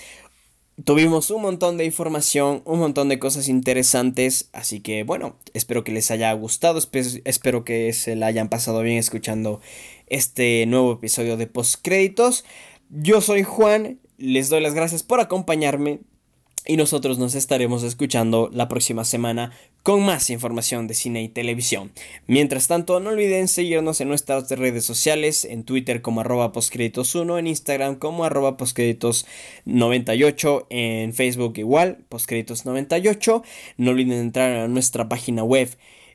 A: Tuvimos un montón de información, un montón de cosas interesantes, así que bueno, espero que les haya gustado, espero que se la hayan pasado bien escuchando este nuevo episodio de Postcréditos. Yo soy Juan, les doy las gracias por acompañarme, y nosotros nos estaremos escuchando la próxima semana con más información de cine y televisión. Mientras tanto, no olviden seguirnos en nuestras redes sociales, en Twitter como arroba postcréditos1, en Instagram como arroba postcréditos98, en Facebook igual, postcréditos98. No olviden entrar a nuestra página web,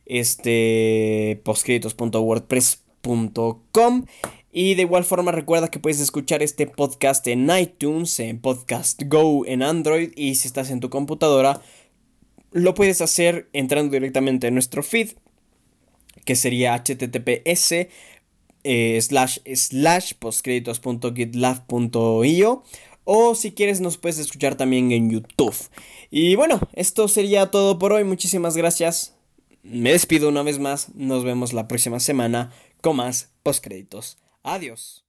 A: este, postcréditos.wordpress.com y de igual forma recuerda que puedes escuchar este podcast en iTunes, en Podcast Go, en Android y si estás en tu computadora lo puedes hacer entrando directamente en nuestro feed que sería https eh, slash slash postcréditos.gitlab.io o si quieres nos puedes escuchar también en YouTube. Y bueno, esto sería todo por hoy. Muchísimas gracias. Me despido una vez más. Nos vemos la próxima semana con más postcréditos. Adiós.